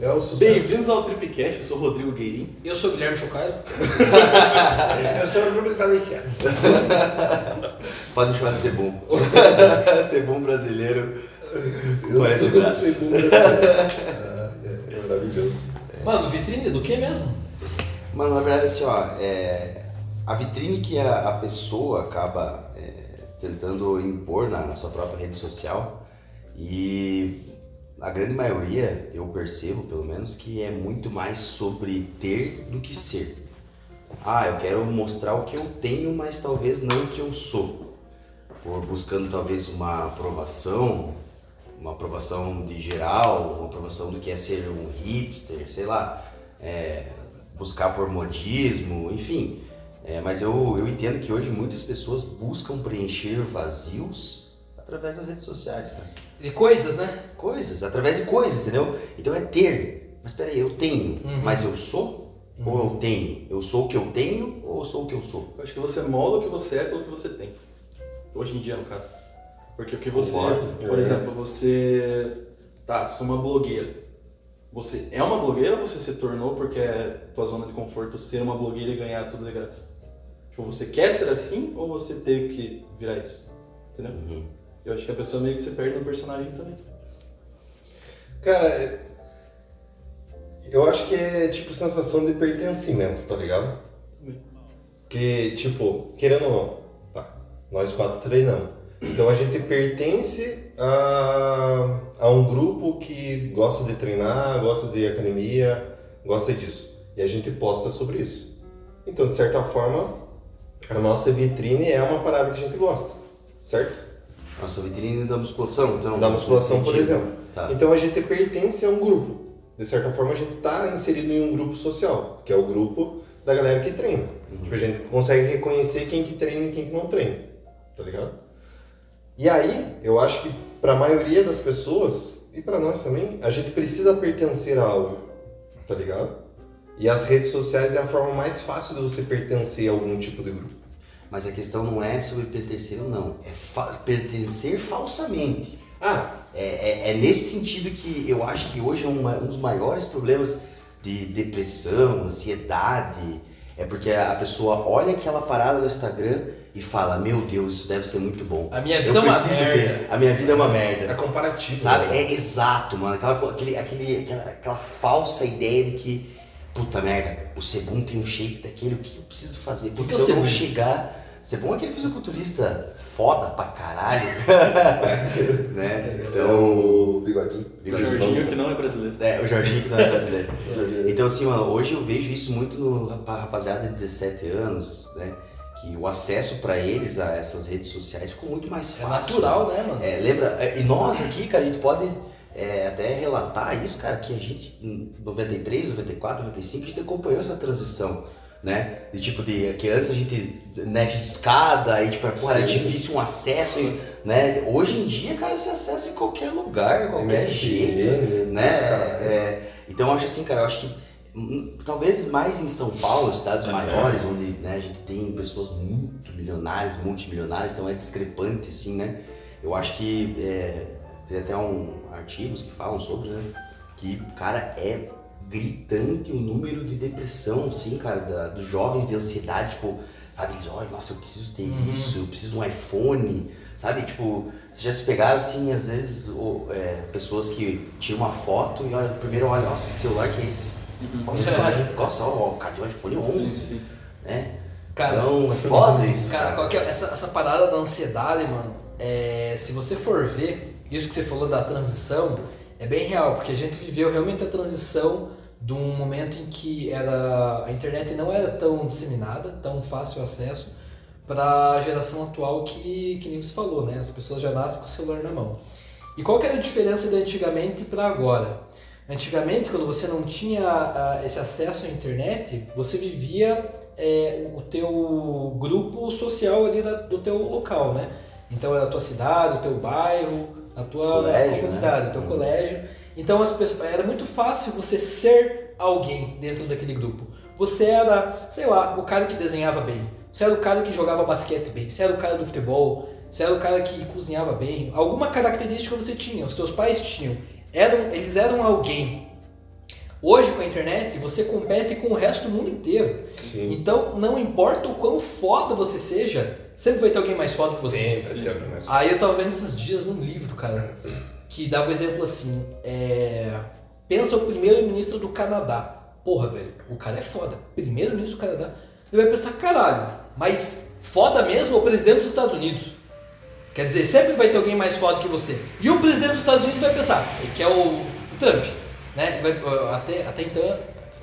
É o sucesso. Bem-vindos ao Tripcast, eu sou o Rodrigo Gueirin. Eu sou o Guilherme Chocailo. Eu sou o Rubens Galicia. Pode me chamar de Sebum. Sebum brasileiro. Eu de sou segundo. Ah, é, é maravilhoso. Mano, vitrine do que mesmo? Mas na verdade, assim, ó, é, a vitrine que a, a pessoa acaba é, tentando impor na, na sua própria rede social e a grande maioria, eu percebo pelo menos, que é muito mais sobre ter do que ser. Ah, eu quero mostrar o que eu tenho, mas talvez não o que eu sou. Por buscando talvez uma aprovação, uma aprovação de geral, uma aprovação do que é ser um hipster, sei lá, é, buscar por modismo, enfim. É, mas eu, eu entendo que hoje muitas pessoas buscam preencher vazios através das redes sociais, cara. De coisas, né? Coisas, através de coisas, entendeu? Então é ter. Mas peraí, eu tenho, Uhum. mas eu sou? Ou eu tenho? Eu sou o que eu tenho ou eu sou o que eu sou? Eu acho que você molda o que você é pelo que você tem. Hoje em dia, no caso. Porque o que você. Concordo. Por É. exemplo, você. Tá, sou uma blogueira. Você é uma blogueira ou você se tornou porque é tua zona de conforto ser uma blogueira e ganhar tudo de graça? Tipo, você quer ser assim ou você teve que virar isso? Entendeu? Uhum. Eu acho que a pessoa meio que se perde no personagem também. Cara, é- eu acho que é tipo sensação de pertencimento, tá ligado? Que, tipo, querendo ou não, tá, nós quatro treinamos. Então a gente pertence a, a um grupo que gosta de treinar, gosta de academia, gosta disso. E a gente posta sobre isso. Então, de certa forma, a nossa vitrine é uma parada que a gente gosta, certo? Nossa vitrine da musculação, então. Da musculação, por exemplo. Tá. Então a gente pertence a um grupo. De certa forma, a gente está inserido em um grupo social, que é o grupo da galera que treina. Tipo, a gente consegue reconhecer quem que treina e quem que não treina, tá ligado? E aí, eu acho que para a maioria das pessoas, e para nós também, a gente precisa pertencer a algo, tá ligado? E as redes sociais é a forma mais fácil de você pertencer a algum tipo de grupo. Mas a questão não é sobre pertencer ou não, é fa- pertencer falsamente. Ah, É, é- é nesse sentido que eu acho que hoje é uma- um dos maiores problemas de depressão, ansiedade, é porque a pessoa olha aquela parada no Instagram e fala, meu Deus, isso deve ser muito bom. A minha Eu vida é uma merda. ter. A minha vida é uma é merda. comparativo. Sabe? né? É exato, mano. Aquela, aquele, aquele, aquela, aquela falsa ideia de que, puta merda, o Sebum tem um shape daquele, o que eu preciso fazer? Porque que é se o eu não chegar. Sebum é aquele fisiculturista foda pra caralho. né? Então, o bigodinho. O Bigodinho Jorginho Vamos. que não é brasileiro. É, o Jorginho que não é brasileiro. Jorginho. Então, assim, mano, hoje eu vejo isso muito no rapa- rapaziada de 17 anos, né? Que o acesso pra eles a essas redes sociais ficou muito mais É fácil. natural, né, mano? É, lembra? é, E nós aqui, cara, a gente pode é, até relatar isso, cara, que a gente, em 93, 94, 95, a gente acompanhou essa transição, né? De tipo, de que antes a gente, net de escada, aí tipo, porra, era difícil um acesso, né? Hoje em dia, cara, você acessa em qualquer lugar, qualquer MSN, jeito, né? É, então eu acho assim, cara, eu acho que hum, talvez mais em São Paulo, cidades maiores, onde né, a gente tem pessoas muito milionárias, multimilionárias, então é discrepante, assim, né? Eu acho que é, tem até um artigos que falam sobre, né? Que, cara, é gritante o número de depressão, assim, cara, da- dos jovens de ansiedade, tipo, sabe, eles olham, nossa, eu preciso ter Uhum. isso, eu preciso de um iPhone, sabe, tipo, vocês já se pegaram, assim, às vezes, o- é, pessoas que tiram uma foto e olham, primeiro olham, nossa, que celular que é esse? Nossa, É. nossa, ó, o cara tem um iPhone 11, Sim, sim. né? Cara, então, é foda isso, Cara, qual que é- essa, essa parada da ansiedade, mano, é, se você for ver, isso que você falou da transição, é bem real, porque a gente viveu realmente a transição de um momento em que era a internet não era tão disseminada, tão fácil acesso, para a geração atual que, que nem você falou, né? As pessoas já nascem com o celular na mão. E qual que era a diferença de antigamente para agora? Antigamente, quando você não tinha ah, esse acesso à internet, você vivia é, o teu grupo social ali da- do teu local, né? Então era a tua cidade, o teu bairro, a tua Colégio, comunidade, né? o teu Uhum. colégio. Então as pessoas, era muito fácil você ser alguém dentro daquele grupo. Você era, sei lá, o cara que desenhava bem. Você era o cara que jogava basquete bem. Você era o cara do futebol. Você era o cara que cozinhava bem. Alguma característica você tinha, os teus pais tinham. Eram, eles eram alguém. Hoje com a internet você compete com o resto do mundo inteiro. Sim. Então não importa o quão foda você seja, sempre vai ter alguém mais foda que você. Sempre Sim. tem alguém mais Aí eu tava vendo esses dias num livro, cara, que dava o exemplo assim, é... pensa o primeiro-ministro do Canadá. Porra, velho, o cara é foda. Primeiro-ministro do Canadá. Ele vai pensar, caralho, mas foda mesmo é o presidente dos Estados Unidos. Quer dizer, sempre vai ter alguém mais foda que você. E o presidente dos Estados Unidos vai pensar, que é o Trump, né? Até, até então,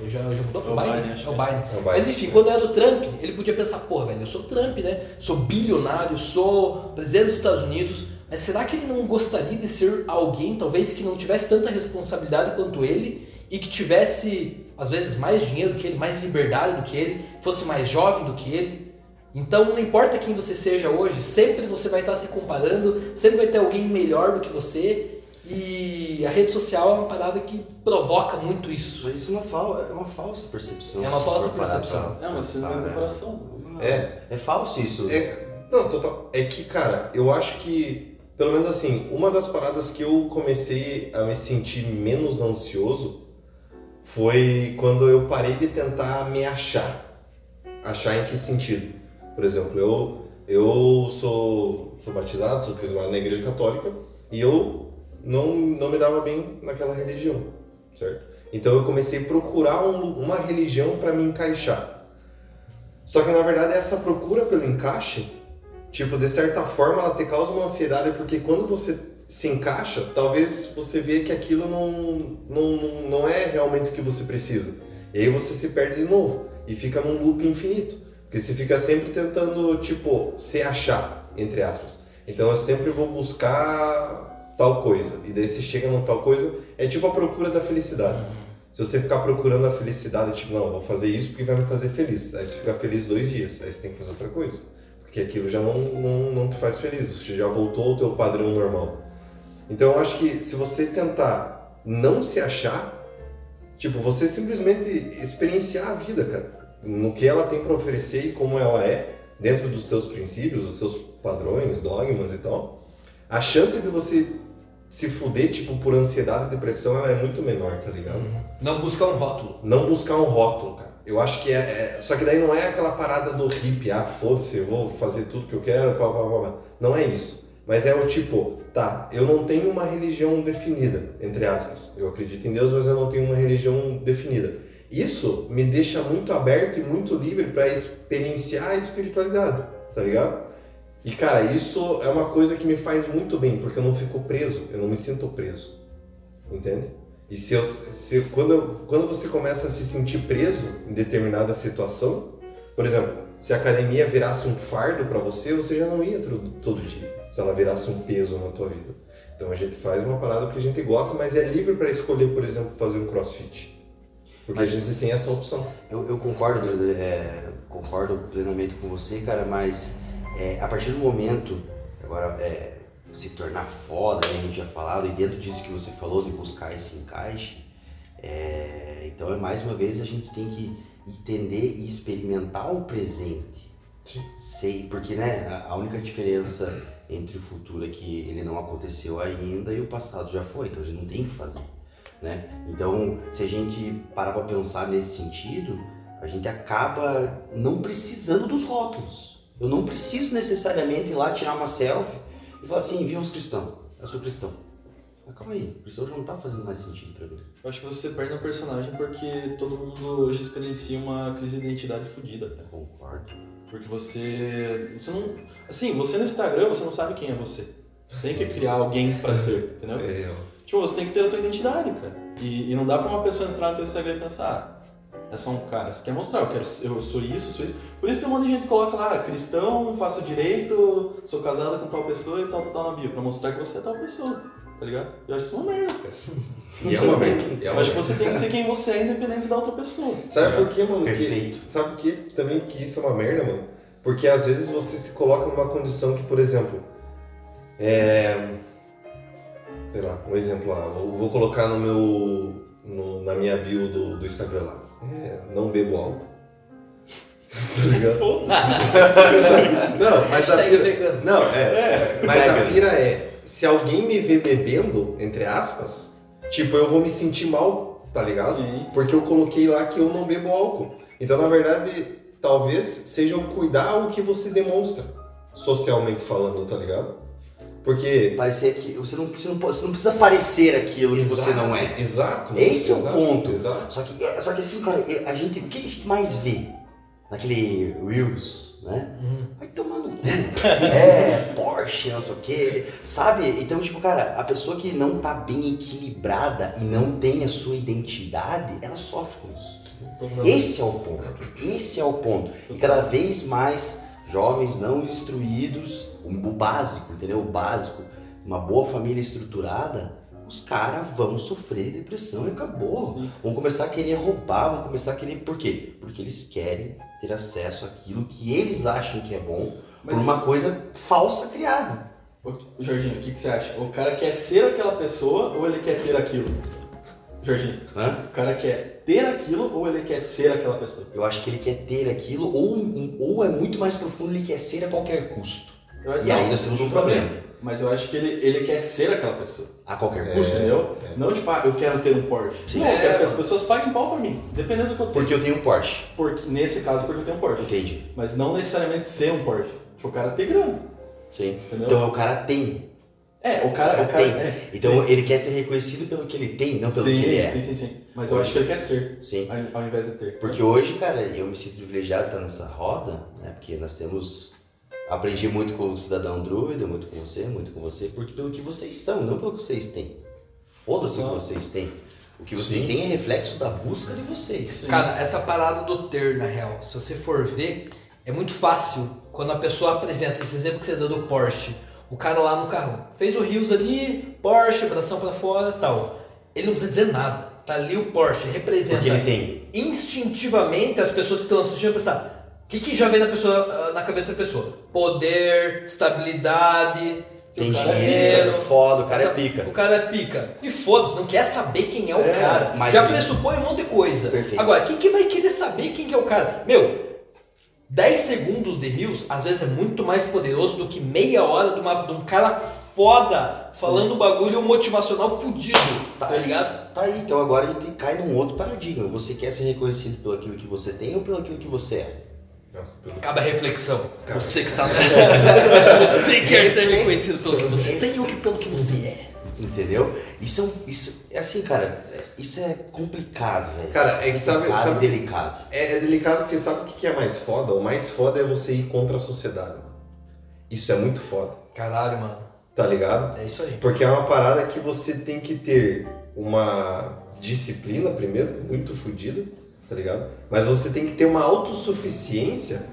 já, já mudou? É o Biden, acho É o é. Biden. É o Biden. Mas enfim, quando era o Trump, ele podia pensar, porra, velho, eu sou Trump, né? Sou bilionário, sou presidente dos Estados Unidos, mas será que ele não gostaria de ser alguém, talvez, que não tivesse tanta responsabilidade quanto ele e que tivesse, às vezes, mais dinheiro do que ele, mais liberdade do que ele, fosse mais jovem do que ele? Então, não importa quem você seja hoje, sempre você vai estar se comparando, sempre vai ter alguém melhor do que você. E a rede social é uma parada que provoca muito isso. Mas isso é uma, fal é uma falsa percepção. É uma falsa percepção. É, mas você não pensar, tem né? comparação. É. É falso isso. É, não, total. É que, cara, eu acho que, pelo menos assim, uma das paradas que eu comecei a me sentir menos ansioso foi quando eu parei de tentar me achar. Achar em que sentido? Por exemplo, eu, eu sou, sou batizado, sou crismado na igreja católica e eu não, não me dava bem naquela religião, certo? Então eu comecei a procurar um- uma religião para me encaixar. Só que na verdade essa procura pelo encaixe, tipo, de certa forma ela te causa uma ansiedade porque quando você se encaixa, talvez você vê que aquilo não, não, não- é realmente o que você precisa. E aí você se perde de novo e fica num loop infinito. Porque você fica sempre tentando, tipo, se achar, entre aspas. Então eu sempre vou buscar tal coisa. E daí você chega no tal coisa, é tipo a procura da felicidade. Se você ficar procurando a felicidade, tipo, não, vou fazer isso porque vai me fazer feliz. Aí você fica feliz dois dias, aí você tem que fazer outra coisa. Porque aquilo já não, não, não te faz feliz, você já voltou ao teu padrão normal. Então eu acho que se você tentar não se achar, tipo, você simplesmente experienciar a vida, cara. No que ela tem para oferecer e como ela é, dentro dos teus princípios, dos seus padrões, dogmas e tal, a chance de você se fuder, tipo, por ansiedade e depressão, ela é muito menor, tá ligado? Não buscar um rótulo. Não buscar um rótulo, cara. Eu acho que é, é- Só que daí não é aquela parada do hippie, ah, foda-se, eu vou fazer tudo que eu quero, pá, pá, pá, pá. Não é isso. Mas é o tipo, tá, eu não tenho uma religião definida, entre aspas. Eu acredito em Deus, mas eu não tenho uma religião definida. Isso me deixa muito aberto e muito livre para experienciar a espiritualidade, tá ligado? E cara, isso é uma coisa que me faz muito bem, porque eu não fico preso, eu não me sinto preso. Entende? E se, eu, se quando, eu- quando você começa a se sentir preso em determinada situação, por exemplo, se a academia virasse um fardo para você, você já não ia todo, todo dia. Se ela virasse um peso na tua vida. Então a gente faz uma parada que a gente gosta, mas é livre para escolher, por exemplo, fazer um crossfit. Porque Mas- a gente tem essa opção. Eu, eu concordo, é, concordo plenamente com você, cara, mas é, a partir do momento, agora, é, se tornar foda, né, a gente já falado, e dentro disso que você falou, de buscar esse encaixe, é, então é mais uma vez a gente tem que entender e experimentar o presente. Sim. Sei, porque né, a, a única diferença entre o futuro é que ele não aconteceu ainda e o passado já foi, então a gente não tem o que fazer. Né? Então, se a gente parar para pensar nesse sentido, a gente acaba não precisando dos rótulos. Eu não preciso necessariamente ir lá tirar uma selfie e falar assim, viu os cristãos, eu sou cristão. Mas calma aí, o cristão já não tá fazendo mais sentido pra mim. Eu acho que você perde um personagem porque todo mundo hoje experiencia uma crise de identidade fodida. Concordo. Porque você. Você não. Assim, você no Instagram, você não sabe quem é você. Você tem que criar alguém pra ser, entendeu? É, Tipo, você tem que ter a tua identidade, cara. E, e não dá pra uma pessoa entrar no teu Instagram e pensar, ah, é só um cara. Você quer mostrar, eu, quero, eu sou isso, sou isso. Por isso tem um monte de gente que coloca lá, cristão, faço direito, sou casada com tal pessoa e tal, tal, tal na bio, pra mostrar que você é tal pessoa, tá ligado? Eu acho isso uma merda, cara. e é uma merda. É Eu uma acho que você tem que ser quem você é, independente da outra pessoa. Sabe por quê, mano? Que- Perfeito. sabe por quê também que isso é uma merda, mano? Porque às vezes você se coloca numa condição que, por exemplo, é. Sei lá, um exemplo lá, eu vou colocar no meu. no- na minha bio do, do Instagram lá. É, não bebo álcool. Tá ligado? Não, mas a pira, vegano. não, é, mas a pira é, se alguém me vê bebendo, entre aspas, tipo, eu vou me sentir mal tá ligado? Sim. Porque eu coloquei lá que eu não bebo álcool. Então, na verdade, talvez seja o cuidar o que você demonstra, socialmente falando, tá ligado? Porque. Parecer que você não, você não, pode- você não precisa parecer aquilo que você Exato, não é. Exato. Esse é o exato, ponto. Exato. Só que, é, só que assim, cara, a gente, o que a gente mais vê naquele Reels, né? Vai tomar no cu. é, Porsche, não sei o quê. Sabe? Então, tipo, cara, a pessoa que não tá bem equilibrada e não tem a sua identidade, ela sofre com isso. Esse é o ponto. Esse é o ponto. E cada vez mais jovens não instruídos, o o básico, entendeu? O básico, uma boa família estruturada, os caras vão sofrer depressão e acabou. Sim. Vão começar a querer roubar, vão começar a querer. Por quê? Porque eles querem ter acesso àquilo que eles acham que é bom Mas- por uma coisa falsa criada. Ô, Jorginho, o que, que você acha? O cara quer ser aquela pessoa ou ele quer ter aquilo? Jorginho, Né? o cara quer ter aquilo ou ele quer ser aquela pessoa? Eu acho que ele quer ter aquilo, ou, ou é muito mais profundo, ele quer ser a qualquer custo. Eu- E aí nós temos um justamente. problema. Mas eu acho que ele, ele quer ser aquela pessoa. A qualquer É. custo. Entendeu? é. Não tipo, ah, eu quero ter um Porsche. Sim. Não, eu quero É, que as mano. pessoas paguem pau pra mim. Dependendo do que eu tenho. Porque eu tenho um Porsche. Porque, nesse caso, porque eu tenho um Porsche. Entendi. Mas não necessariamente ser um Porsche. Tipo, o cara ter grana. Sim. Entendeu? Então o cara tem. É, o cara, O cara o cara tem. é. Então sim, ele quer ser reconhecido pelo que ele tem, não pelo sim, que ele é. Sim, sim, sim. Mas eu acho que ele quer ser, Sim. ao ao invés de ter. Porque hoje, cara, eu me sinto privilegiado de estar nessa roda, né? Porque nós temos. Aprendi muito com o cidadão druida, muito com você, muito com você, porque pelo que vocês são, não pelo que vocês têm. Foda-se o que vocês têm. O que vocês Sim. têm é reflexo da busca de vocês. Sim. Cara, essa parada do ter, na real, se você for ver, é muito fácil quando a pessoa apresenta esse exemplo que você deu do Porsche. O cara lá no carro fez o Rios ali, Porsche, bração pra fora tal. Ele não precisa dizer nada. Tá ali o Porsche, representa Porque ele tem. instintivamente as pessoas que estão assistindo vão pensar: o que, que já vem na, pessoa, ah, na cabeça da pessoa? Poder, estabilidade, Tem é dinheiro, foda, o cara essa- é pica. O cara é pica. E foda-se, não quer saber quem é o É, cara. mas Já ele- pressupõe um monte de coisa. Perfeito. Agora, quem que vai querer saber quem que é o cara? Meu, 10 segundos de rios, às vezes é muito mais poderoso do que meia hora de, uma, de um cara foda falando um bagulho motivacional fudido. Tá, Tá. ligado? Tá aí, então agora a gente cai num outro paradigma. Você quer ser reconhecido pelo aquilo que você tem ou pelo aquilo que você é? Nossa, pelo- Acaba a reflexão. Cara. Você que está no Você quer ser reconhecido pelo que você tem ou pelo que você é. Entendeu? Isso é, um, isso é assim, cara, é- isso é complicado, velho. Cara, é que sabe- Complicado sabe- e delicado. É, é delicado porque sabe o que que é mais foda? O mais foda é você ir contra a sociedade. mano. Isso é muito foda, Caralho, mano. tá ligado? É isso aí. Porque é uma parada que você tem que ter uma disciplina, primeiro, muito fodida, tá ligado? Mas você tem que ter uma autossuficiência,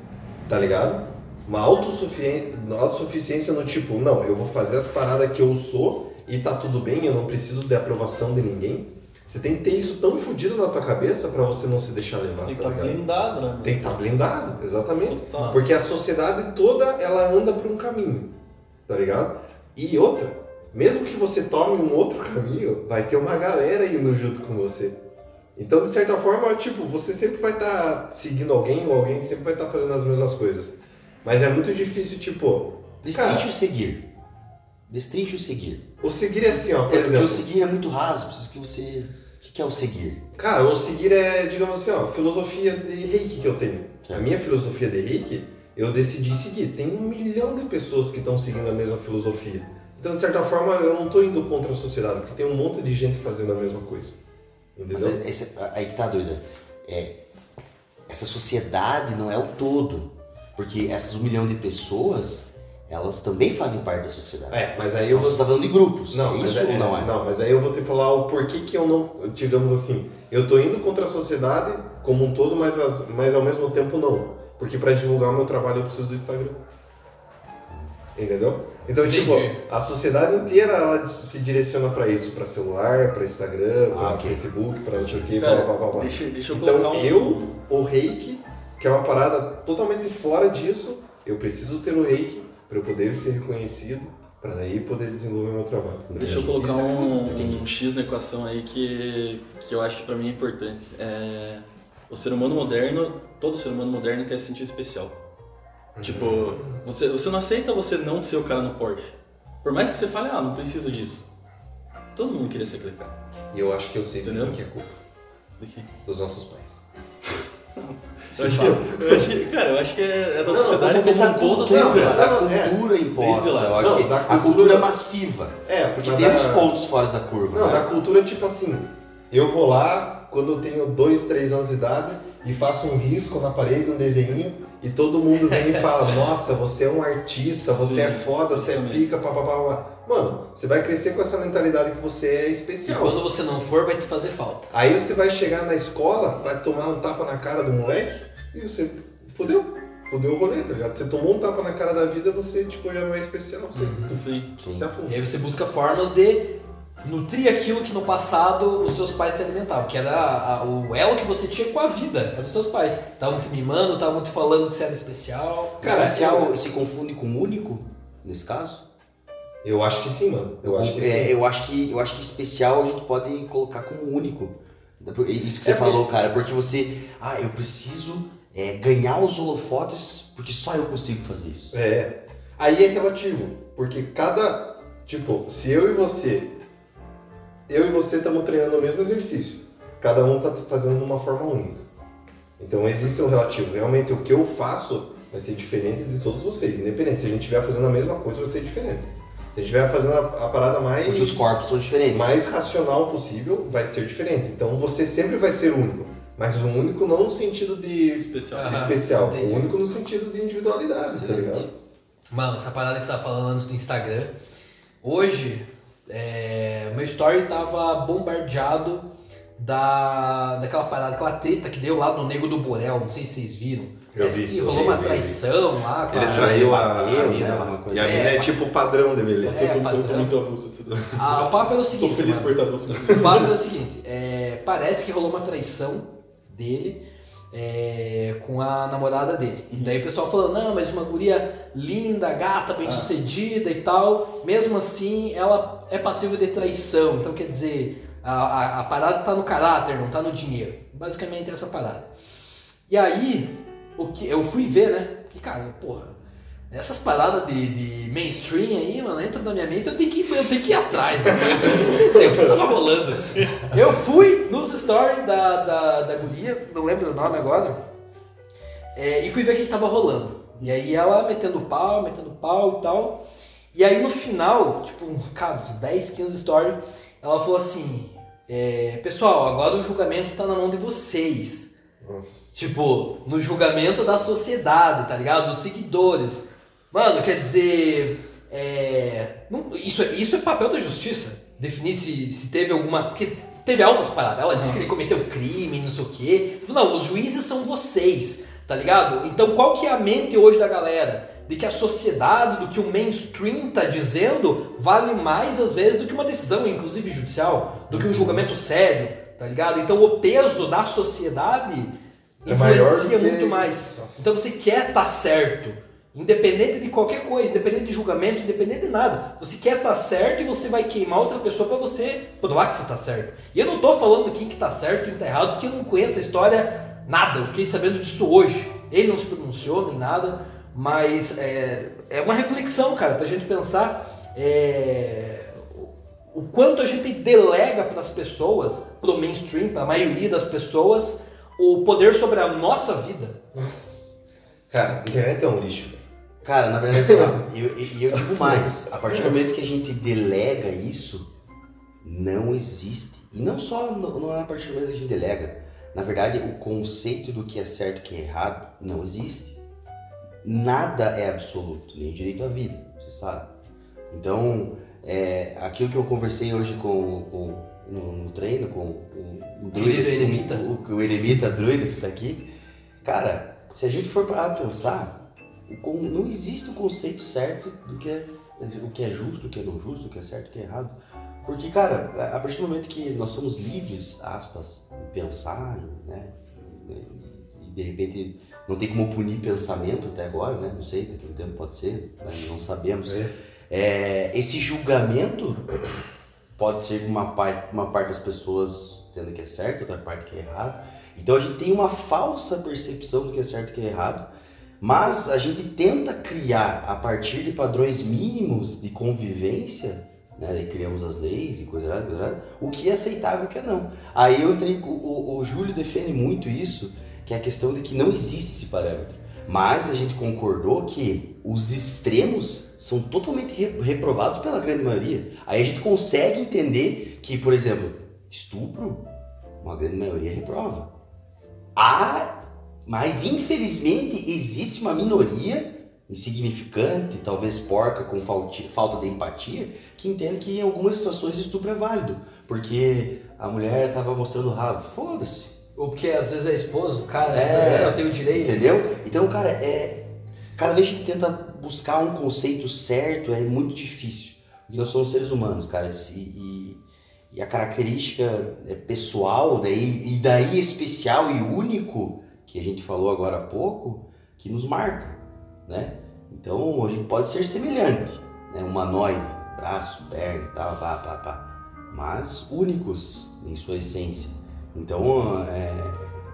tá ligado? Uma autossuficiência, autossuficiência no tipo, não, eu vou fazer as paradas que eu sou e tá tudo bem, eu não preciso de aprovação de ninguém. Você tem que ter isso tão fodido na tua cabeça pra você não se deixar levar, Você tem que tá estar ligado? blindado, né? Tem que estar blindado, exatamente. Total. Porque a sociedade toda, ela anda por um caminho, tá ligado? E outra, mesmo que você tome um outro caminho, vai ter uma galera indo junto com você. Então, de certa forma, tipo, você sempre vai estar seguindo alguém ou alguém sempre vai estar fazendo as mesmas coisas. Mas é muito difícil, tipo, Destrinche Cara. o seguir. Destrinche o seguir. o seguir é assim, ó, por é porque exemplo. o seguir é muito raso, precisa que você. O que, que é o seguir? Cara, o seguir é, digamos assim, ó, filosofia de reiki que eu tenho. Certo. A minha filosofia de reiki, eu decidi seguir. Tem um milhão de pessoas que estão seguindo a mesma filosofia. Então, de certa forma, eu não estou indo contra a sociedade, porque tem um monte de gente fazendo a mesma coisa. Mas Entendeu? é, esse- aí que tá doida. É, essa sociedade não é o todo. Porque essas um milhão de pessoas, elas também fazem parte da sociedade. É, mas aí Então eu você vou. está falando de grupos. Não, é isso é- não é? Não, mas aí eu vou ter que falar o porquê que eu não, digamos assim, eu tô indo contra a sociedade como um todo, mas, as- mas ao mesmo tempo não. Porque para divulgar o meu trabalho eu preciso do Instagram. Entendeu? Então, tipo, Entendi. a sociedade inteira ela se direciona para isso, para celular, para Instagram, para Ah, ok. Facebook, para não sei o que, blá, blá, blá, blá. deixa, deixa eu Então, um... eu, o reiki, que é uma parada totalmente fora disso, eu preciso ter o reiki para eu poder ser reconhecido, para daí poder desenvolver meu trabalho. Deixa eu colocar é um, um X na equação aí que, que eu acho que pra mim é importante. É, o ser humano moderno, todo ser humano moderno quer se sentir especial. Tipo, você, você não aceita você não ser o cara no Porsche. Por mais que você fale, ah, não preciso disso. Todo mundo queria ser aquele cara. E eu acho que eu sei Entendeu? quem que é culpa. De quem? Dos nossos pais. Eu acho, que, eu acho que- cara, eu acho que é, é da Não, sociedade Talvez como da um todo. cultura, não, não, da não, é. cultura imposta. Eu acho Não, que da a cultura- massiva. É, Porque temos da- pontos fora da curva. Não, né? da cultura, tipo assim, eu vou lá quando eu tenho dois, três anos de idade e faço um risco na parede, um desenho, e todo mundo vem e fala, nossa, você é um artista, você Sim, é foda, você é pica, papapá. Mano, você vai crescer com essa mentalidade que você é E especial. quando você não for, vai te fazer falta. Aí você vai chegar na escola, vai tomar um tapa na cara do moleque e você fodeu. Fodeu o rolê, tá ligado? Você tomou um tapa na cara da vida, você tipo, já não é especial. Você, Sim. Sim. você E afunda. aí você busca formas de nutrir aquilo que no passado os teus pais te alimentavam, que era a- a- o elo que você tinha com a vida, eram os teus pais. Estavam te mimando, estavam te falando que você era especial. Cara, especial eu- se confunde com único, nesse caso? Eu acho que sim, mano. Eu acho que É, sim. eu acho que eu acho que especial a gente pode colocar como único. Isso que você É porque- falou, cara, porque você, ah, eu preciso é, ganhar os holofotes porque só eu consigo fazer isso. É. Aí é relativo, porque cada. Tipo, se eu e você. Eu e você estamos treinando o mesmo exercício. Cada um tá fazendo de uma forma única. Então existe um relativo. Realmente o que eu faço vai ser diferente de todos vocês. Independente. Se a gente estiver fazendo a mesma coisa, vai ser diferente. Se a gente estiver fazendo a, a parada mais. Porque os corpos são diferentes. mais racional possível, vai ser diferente. Então você sempre vai ser único. Mas o único não no sentido de Especial. Ah. especial. O único no sentido de individualidade, tá Certo. ligado? Mano, essa parada que você tava falando antes do Instagram. Hoje, é, meu story tava bombardeado da, daquela parada, aquela treta que deu lá no Nego do Borel, não sei se vocês viram. Eu Parece vi, que eu rolou vi, uma vi. traição lá. Ele traiu a, bateu, a né, mina uma lá. coisa E a assim. mina é É, tipo o padrão de beleza. Nossa, eu tô- eu tô padrão. muito avulso. Ah, o papo era o Tô seguinte. feliz mano. por estar. O papo é o seguinte, é, parece que rolou uma traição dele é, com a namorada dele. Daí o pessoal falando, não, mas uma guria linda, gata, bem sucedida e tal, mesmo assim ela é passível de traição. Então quer dizer, a, a, a parada tá no caráter, não tá no dinheiro. Basicamente é essa parada. E aí, o que eu fui ver, né? Que cara, porra, essas paradas de, de mainstream aí, mano, entra na minha mente, eu tenho que, eu tenho que ir atrás, mano. Eu entender o que tá rolando. Eu fui nos stories da, da, da guria, não lembro o nome agora, é, e fui ver o que, que tava rolando. E aí ela metendo pau, metendo pau e tal. E aí no final, tipo, cara, uns 10, 15 stories, ela falou assim, é, pessoal, agora o julgamento tá na mão de vocês. Nossa. Tipo, no julgamento da sociedade, tá ligado? Dos seguidores. Mano, quer dizer. É, não- isso, é- isso é papel da justiça. Definir se, se teve alguma. Porque teve altas paradas. Ela disse que ele cometeu crime, não sei o quê. Não, os juízes são vocês, tá ligado? Então qual que é a mente hoje da galera? De que a sociedade, do que o mainstream tá dizendo, vale mais às vezes do que uma decisão, inclusive judicial, do que um julgamento sério, tá ligado? Então o peso da sociedade É influencia que- muito mais. Então você quer estar certo, independente de qualquer coisa, independente de julgamento, independente de nada. Você quer estar certo e você vai queimar outra pessoa pra você provar que você tá certo. E eu não tô falando quem que tá certo, quem tá errado, porque eu não conheço a história nada. Eu fiquei sabendo disso hoje. Ele não se pronunciou nem nada, mas é, é uma reflexão, cara, pra gente pensar é, o- quanto a gente delega para as pessoas, pro mainstream, pra maioria das pessoas, o poder sobre a nossa vida. Nossa. Cara, a internet é um lixo. Cara, na verdade, assim, ó, e eu, e eu digo mais, a partir do momento que a gente delega isso, não existe. E não só no- não é a partir do momento que a gente delega. Na verdade, o conceito do que é certo e o que é errado não existe. Nada é absoluto, nem o direito à vida, você sabe. Então, é, aquilo que eu conversei hoje com, com- no, no treino, com o, o Querido eremita. o, o, o eremita druida que tá aqui, cara, se a gente for parar pra pensar, não existe o conceito certo do que é, o que é justo, o que é não justo, o que é certo, o que é errado. Porque, cara, a partir do momento que nós somos livres, aspas, em pensar, né, e de repente não tem como punir pensamento até agora, né, não sei, daqui a um tempo pode ser, né, não sabemos. É. É, esse julgamento pode ser uma parte, uma parte das pessoas tendo que é certo, outra parte que é errado. Então a gente tem uma falsa percepção do que é certo e que é errado, mas a gente tenta criar a partir de padrões mínimos de convivência né? Daí criamos as leis e coisa errada, coisa errada. O que é aceitável e o que é não. Aí eu entrei, o, o, Júlio defende muito isso, que é a questão de que não existe esse parâmetro. Mas a gente concordou que os extremos são totalmente re- reprovados pela grande maioria. Aí a gente consegue entender que, por exemplo, estupro, uma grande maioria reprova. Há, mas infelizmente existe uma minoria insignificante, talvez porca, com falta de empatia, que entende que em algumas situações estupro é válido. Porque a mulher estava mostrando o rabo. Foda-se. Ou porque às vezes é esposa do cara, É, mas é, eu tenho direito. Entendeu? Então, cara, é. Cada vez que a gente tenta buscar um conceito certo, é muito difícil. Porque nós somos seres humanos, cara. E, e, e a característica é pessoal, daí, e daí especial e único, que a gente falou agora há pouco, que nos marca, né? Então, a gente pode ser semelhante, né? Humanoide, braço, perna tal, pá, pá, pá. Mas únicos em sua essência. Então, é,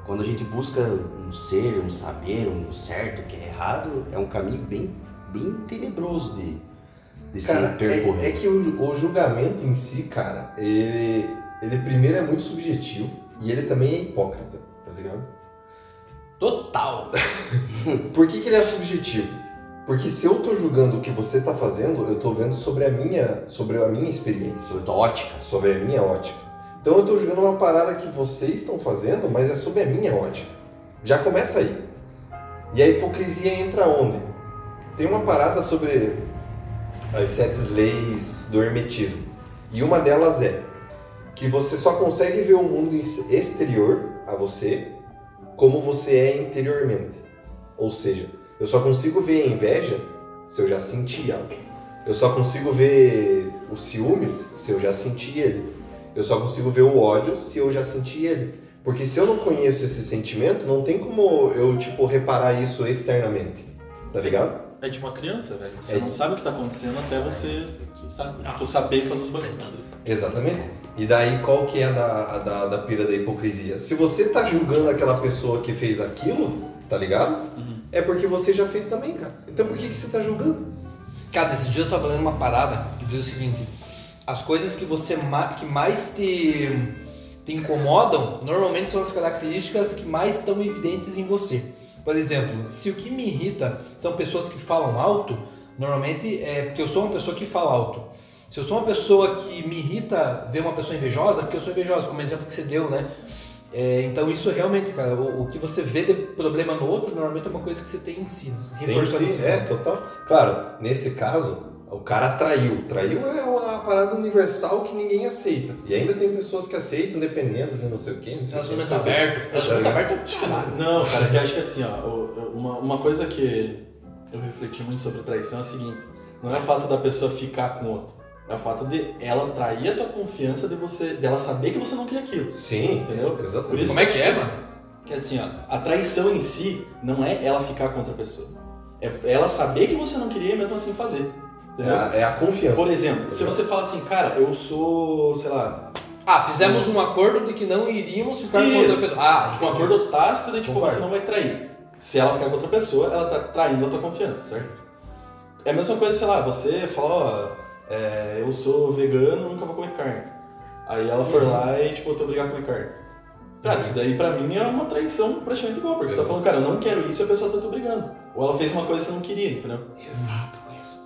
quando a gente busca um ser, um saber, um certo, que é errado, é um caminho bem, bem tenebroso de, de Cara, se percorrer. é, é que o, o julgamento em si, cara, ele, ele primeiro é muito subjetivo e ele também é hipócrita, tá ligado? Total. Por que, que ele é subjetivo? Porque se eu tô julgando o que você tá fazendo, eu tô vendo sobre a minha, sobre a minha experiência, Sobre a ótica. sobre a minha ótica. Então eu tô julgando uma parada que vocês estão fazendo, mas é sobre a minha ótica. Já começa aí. E a hipocrisia entra onde? Tem uma parada sobre as sete leis do hermetismo. E uma delas é que você só consegue ver o mundo ex- exterior a você como você é interiormente. Ou seja, eu só consigo ver a inveja se eu já senti algo. Eu só consigo ver os ciúmes se eu já senti ele. Eu só consigo ver o ódio se eu já senti ele. Porque se eu não conheço esse sentimento, não tem como eu, tipo, reparar isso externamente. Tá ligado? É tipo uma criança, velho. Você É. não sabe o que tá acontecendo até você sabe, tipo, saber fazer os bagulhos. Exatamente. E daí qual que é a da, a da, da pira da hipocrisia? Se você tá julgando aquela pessoa que fez aquilo, tá ligado? Uhum. É porque você já fez também, cara. Então por que, que você tá julgando? Cara, esse dia eu tava lendo uma parada que diz o seguinte: as coisas que você ma- que mais te, te incomodam normalmente são as características que mais estão evidentes em você. Por exemplo, se o que me irrita são pessoas que falam alto, normalmente é porque eu sou uma pessoa que fala alto. Se eu sou uma pessoa que me irrita ver uma pessoa invejosa, é porque eu sou invejosa, como exemplo que você deu, né? É, então isso realmente, cara, o, o que você vê de problema no outro, normalmente é uma coisa que você tem em si. né? Tem que você é, total. Claro, nesse caso, o cara traiu. Traiu é uma parada universal que ninguém aceita. E ainda tem pessoas que aceitam, dependendo de não sei o quê. Não sei Relacionamento quê. aberto. Relacionamento aberto é. Não, cara, que eu acho que assim, ó, uma, uma coisa que eu refleti muito sobre traição é a seguinte, não é o fato da pessoa ficar com outro, é o fato de ela trair a tua confiança de você, dela saber que você não queria aquilo. Sim, Entendeu? Exatamente. Por isso Como é que é, mano? Que assim, ó, a traição em si não é ela ficar com outra pessoa. É ela saber que você não queria e mesmo assim fazer. É a, é a confiança. Por exemplo, se você fala assim, cara, eu sou, sei lá, Ah, fizemos um acordo de que não iríamos ficar com Isso. outra pessoa. Ah, tipo, um acordo tácito de tipo, Concordo. você não vai trair. Se ela ficar com outra pessoa, ela tá traindo a tua confiança, certo? É a mesma coisa, sei lá, você fala, ó, é, eu sou vegano, nunca vou comer carne. Aí ela for lá e, tipo, eu tô obrigado a comer carne. Cara, isso daí pra mim é uma traição praticamente igual, porque você tá falando, cara, eu não quero isso e a pessoa tá te obrigando. Ou ela fez uma coisa que você não queria, entendeu? Exato, isso.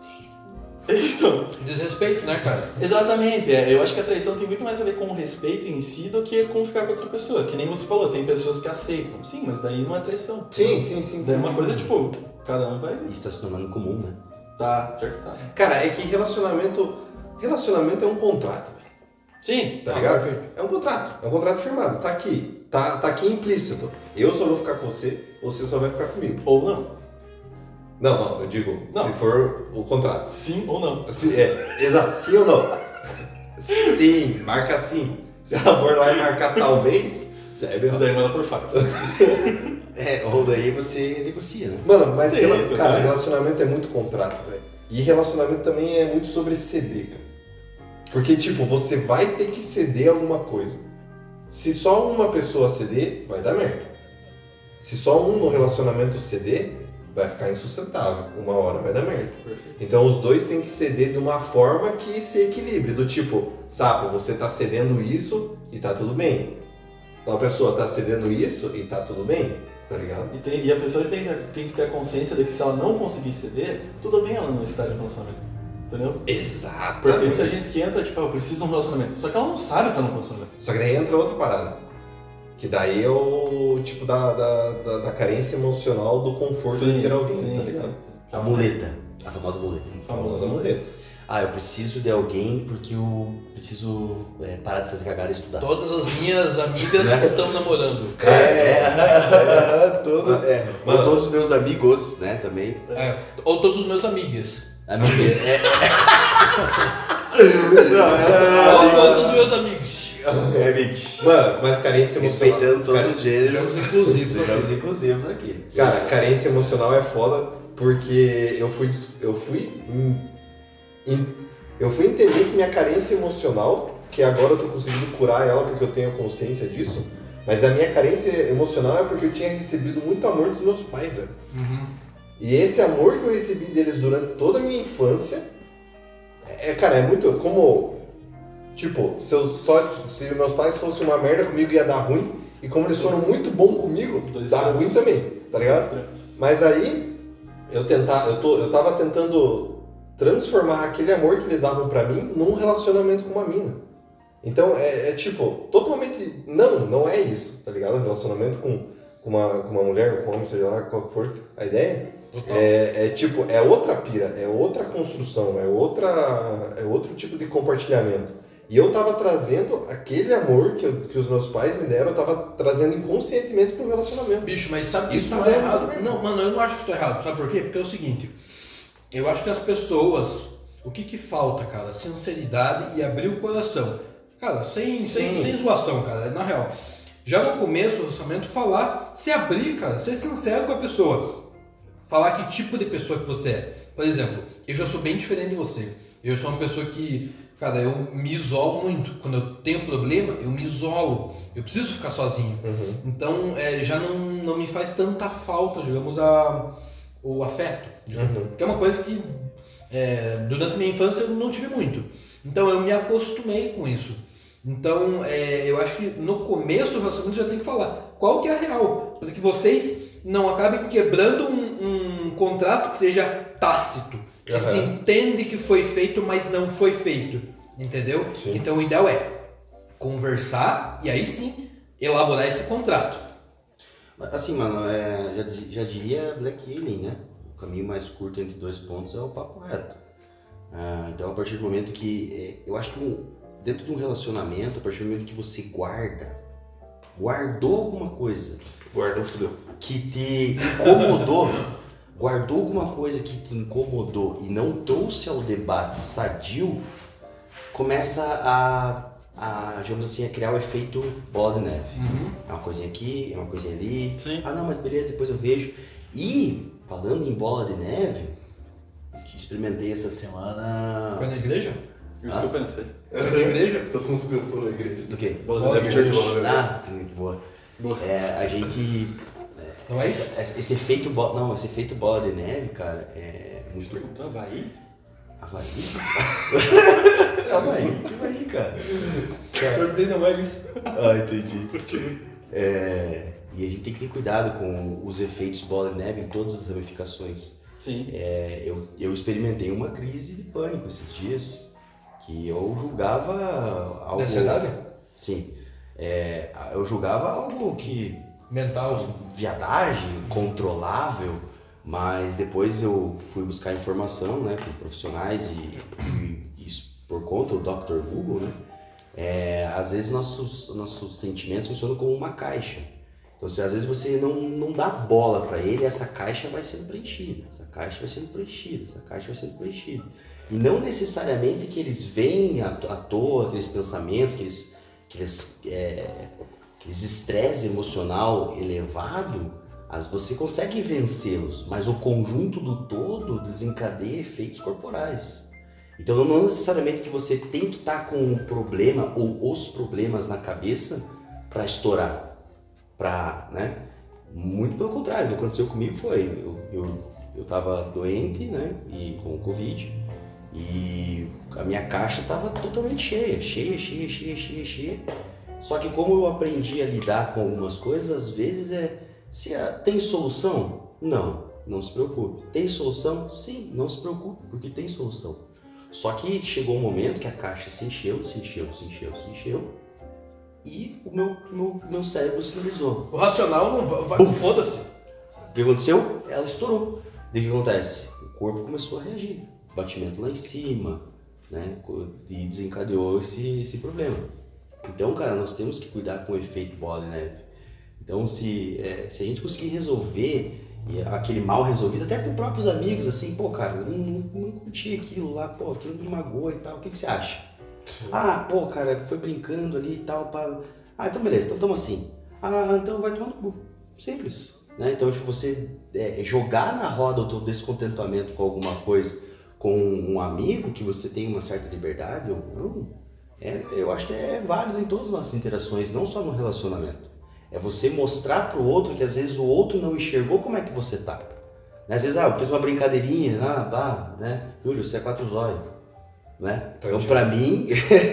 Então, Desrespeito, né, cara? Exatamente, é, eu acho que a traição tem muito mais a ver com o respeito em si do que com ficar com outra pessoa. Que nem você falou, tem pessoas que aceitam. Sim, mas daí não é traição. Sim, sim, sim. Daí é sim. uma coisa, tipo, cada um vai. Isso está se tornando comum, né? Tá, certo que tá. Cara, é que relacionamento. Relacionamento é um contrato, velho. Sim, Tá Ah, ligado? perfeito. É um contrato. É um contrato firmado. Tá aqui. Tá, tá aqui implícito. Eu só vou ficar com você, você só vai ficar comigo. ou não. Não, não, eu digo, Não. se for o contrato. Sim ou não. Se- é, exato, sim ou não? Sim, marca sim. Se ela for lá e marcar talvez, já é bem Daí manda por fax. É, ou daí você negocia, né? Mano, mas Sim, rela- exatamente. cara, relacionamento é muito contrato, velho. E relacionamento também é muito sobre ceder, cara. Porque, tipo, você vai ter que ceder alguma coisa. Se só uma pessoa ceder, vai dar merda. Se só um no relacionamento ceder, vai ficar insustentável. Uma hora vai dar merda. Então os dois têm que ceder de uma forma que se equilibre. Do tipo, sapo, você tá cedendo isso e tá tudo bem. Tal pessoa tá cedendo isso e tá tudo bem, tá ligado? E, tem- e a pessoa tem que, tem que ter a consciência de que se ela não conseguir ceder, tudo bem ela não estar em relacionamento. Entendeu? Exato. Porque tem muita gente que entra, tipo, ah, eu preciso de um relacionamento. Só que ela não sabe estar num relacionamento. Só que daí entra outra parada. Que daí é o tipo da, da, da, da carência emocional do conforto de ter alguém, tá ligado? A muleta. A famosa muleta. A famosa muleta. Ah, eu preciso de alguém porque eu preciso é, parar de fazer cagada e estudar. Todas as minhas amigas estão namorando. É, é, todo, é, Mano. ou todos os meus amigos, né, também. É, ou todos os meus amigos. Amiga, é, Ou todos os meus amigos. é, é Vic. Mano, mas carência emocional. Respeitando todos Cara, os gêneros. Jogos inclusivos. Jogos inclusivos aqui. Cara, carência emocional é foda porque eu fui. Eu fui. Eu fui entender que minha carência emocional, que agora eu tô conseguindo curar ela porque eu tenho consciência disso, mas a minha carência emocional é porque eu tinha recebido muito amor dos meus pais, velho. E esse amor que eu recebi deles durante toda a minha infância, é, cara, é muito como. Tipo, se, eu só, se meus pais fossem uma merda comigo ia dar ruim, e como eles foram muito bons comigo, dá ruim também, tá ligado? Mas aí eu tentar, eu, tô, eu tava tentando transformar aquele amor que eles davam pra mim num relacionamento com uma mina. Então é, é tipo, totalmente. Não, não é isso, tá ligado? Relacionamento com, com, uma, com uma mulher, com um homem, seja lá qual for a ideia. É, é tipo, é outra pira, é outra construção, é outra. é outro tipo de compartilhamento. E eu tava trazendo aquele amor que, eu- que os meus pais me deram, eu tava trazendo inconscientemente pro relacionamento. Bicho, mas sabe que Isso isso tá bem, errado? Não, mano, eu não acho que isso tá errado. Sabe por quê? Porque é o seguinte. Eu acho que as pessoas. O que que falta, cara? Sinceridade e abrir o coração. Cara, sem, sem, Sim. sem zoação, cara. Na real. Já no começo do relacionamento, falar, se abrir, cara, ser sincero com a pessoa. Falar que tipo de pessoa que você é. Por exemplo, eu já sou bem diferente de você. Eu sou uma pessoa que, cara, eu me isolo muito. Quando eu tenho problema, eu me isolo. Eu preciso ficar sozinho. Uhum. Então é, já não, não me faz tanta falta, digamos, a, o afeto. Uhum. Que é uma coisa que é, durante a minha infância eu não tive muito. Então eu me acostumei com isso. Então é, eu acho que no começo do relacionamento já tem que falar qual que é a real. Para que vocês não acabem quebrando um, um contrato que seja tácito. Que se Aham. entende que foi feito, mas não foi feito. Entendeu? Sim. Então o ideal é conversar e aí sim elaborar esse contrato. Assim, mano, é, já, diz- já diria Black Alien, né? O caminho mais curto entre dois pontos é o papo reto. Ah, então, a partir do momento que. é, eu acho que um- dentro de um relacionamento, a partir do momento que você guarda, guardou alguma coisa Guardou, fudeu. que te incomodou, guardou alguma coisa que te incomodou e não trouxe ao debate sadio, começa a, a digamos assim, a criar o efeito bola de neve. É uma coisinha aqui, é uma coisinha ali. Sim. Ah, não, mas beleza, depois eu vejo. E, falando em bola de neve, experimentei essa semana. Foi na igreja? Isso que eu pensei. Foi na igreja? Todo mundo pensou na igreja. Do quê? Bola Bola de de neve Church. church. Ah, muito boa. Boa. É, a gente. Não é esse, isso? esse- efeito bola. Não, esse efeito bola de neve, cara, é muito. Perguntou Havaí? Havaí? Havaí? Que Havaí, cara? Perguntei, não é isso. Ah, entendi. É, e a gente tem que ter cuidado com os efeitos bola de neve em todas as ramificações. Sim. É, eu, eu experimentei uma crise de pânico esses dias, que eu julgava algo... De ansiedade? Sim. É, eu julgava algo que... Mental. viadagem, controlável, mas depois eu fui buscar informação, né, com profissionais e, e isso por conta do Dr. Google, né, é, às vezes nossos, nossos sentimentos funcionam como uma caixa. Então, se às vezes você não, não dá bola para ele, essa caixa vai sendo preenchida, essa caixa vai sendo preenchida, essa caixa vai sendo preenchida. E não necessariamente que eles veem à, toa, aqueles pensamentos, aqueles, aqueles, é, aqueles estresse emocional elevado, as, você consegue vencê-los, mas o conjunto do todo desencadeia efeitos corporais. Então não necessariamente que você tem que estar com o problema ou os problemas na cabeça para estourar, para, né? Muito pelo contrário, o que aconteceu comigo foi, eu, eu, eu tava doente, né, e com Covid, e a minha caixa tava totalmente cheia, cheia, cheia, cheia, cheia, cheia. Só que como eu aprendi a lidar com algumas coisas, às vezes é, se tem solução? Não, não se preocupe. Tem solução? Sim, não se preocupe, porque tem solução. Só que chegou um momento que a caixa se encheu, se encheu, se encheu, se encheu, e o meu, meu, meu cérebro sinalizou. O racional não vai. Foda-se. O que aconteceu? Ela estourou. O que acontece? O corpo começou a reagir. Batimento lá em cima, né? E desencadeou esse, esse problema. Então, cara, nós temos que cuidar com o efeito bola de neve. Então, se, é, se a gente conseguir resolver aquele mal resolvido, até com próprios amigos, assim, pô, cara, eu não, não, não curti aquilo lá, pô, aquilo me magoou e tal, o que, que você acha? Ah, pô, cara, foi brincando ali e tal, pá. Ah, então beleza, então tamo assim. Ah, então vai tomar no cu. Simples. Né? Então, tipo, você é, jogar na roda o teu descontentamento com alguma coisa com um amigo que você tem uma certa liberdade ou não, é, eu acho que é válido em todas as nossas interações, não só no relacionamento. É você mostrar pro outro que às vezes o outro não enxergou como é que você tá. Né? Às vezes, ah, eu fiz uma brincadeirinha, ah, bah, né? Júlio, você é quatro zóio. Né? Então, Entendi. pra mim,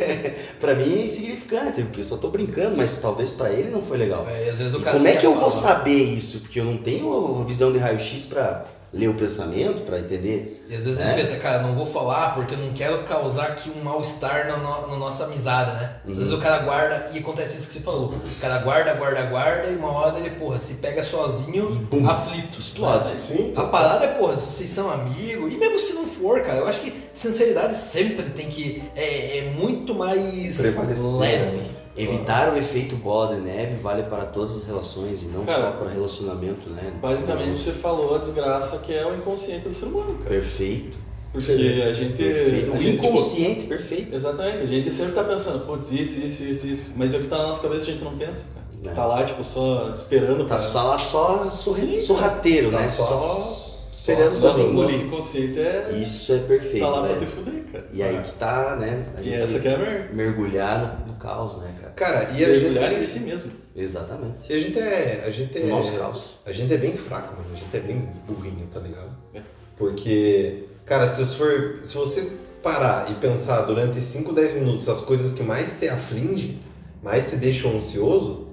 pra mim é insignificante, porque eu só tô brincando, mas talvez pra ele não foi legal. É, como é que eu vou falar. saber isso? Porque eu não tenho visão de raio-x pra ler o pensamento, pra entender. E às vezes É. ele pensa, cara, não vou falar porque eu não quero causar aqui um mal-estar na, no- na nossa amizade, né? Às vezes Uhum. o cara guarda, e acontece isso que você falou. O cara guarda, guarda, guarda, e uma hora ele, porra, se pega sozinho, E bum, aflito. explode. Sim. A parada é, porra, se vocês são amigos, e mesmo se não for, cara, eu acho que sinceridade sempre tem que. É, é muito mais Prevalecer, leve. Né? Evitar o efeito bola de neve vale para todas as relações e não Cara, só para relacionamento, né? Basicamente, você falou a desgraça que é o inconsciente do ser humano, cara. Perfeito. Porque a gente. Perfeito. A O gente, tipo, inconsciente, perfeito. Exatamente, a gente sempre tá pensando, putz, isso, isso, isso, isso. Mas é o que tá na nossa cabeça a gente não pensa, cara. Né? Tá lá, tipo, só esperando Tá pra. só lá só sorri- Sim, sorrateiro, Tá né? Só, só esperando o só Nosso, domingo. nosso inconsciente é. Isso é perfeito, tá lá pra te fuder, cara. E aí que tá, né? A E gente essa que é a merda. mergulhar no, no caos, né, cara? Cara, e a Mergulhar em gente. si mesmo. Exatamente. E a gente é. A gente é. O nosso caos. A gente é bem fraco, mano. A gente é bem burrinho, tá ligado? É. Porque, cara, se você for. Se você parar e pensar durante 5, 10 minutos as coisas que mais te afligem, mais te deixam ansioso,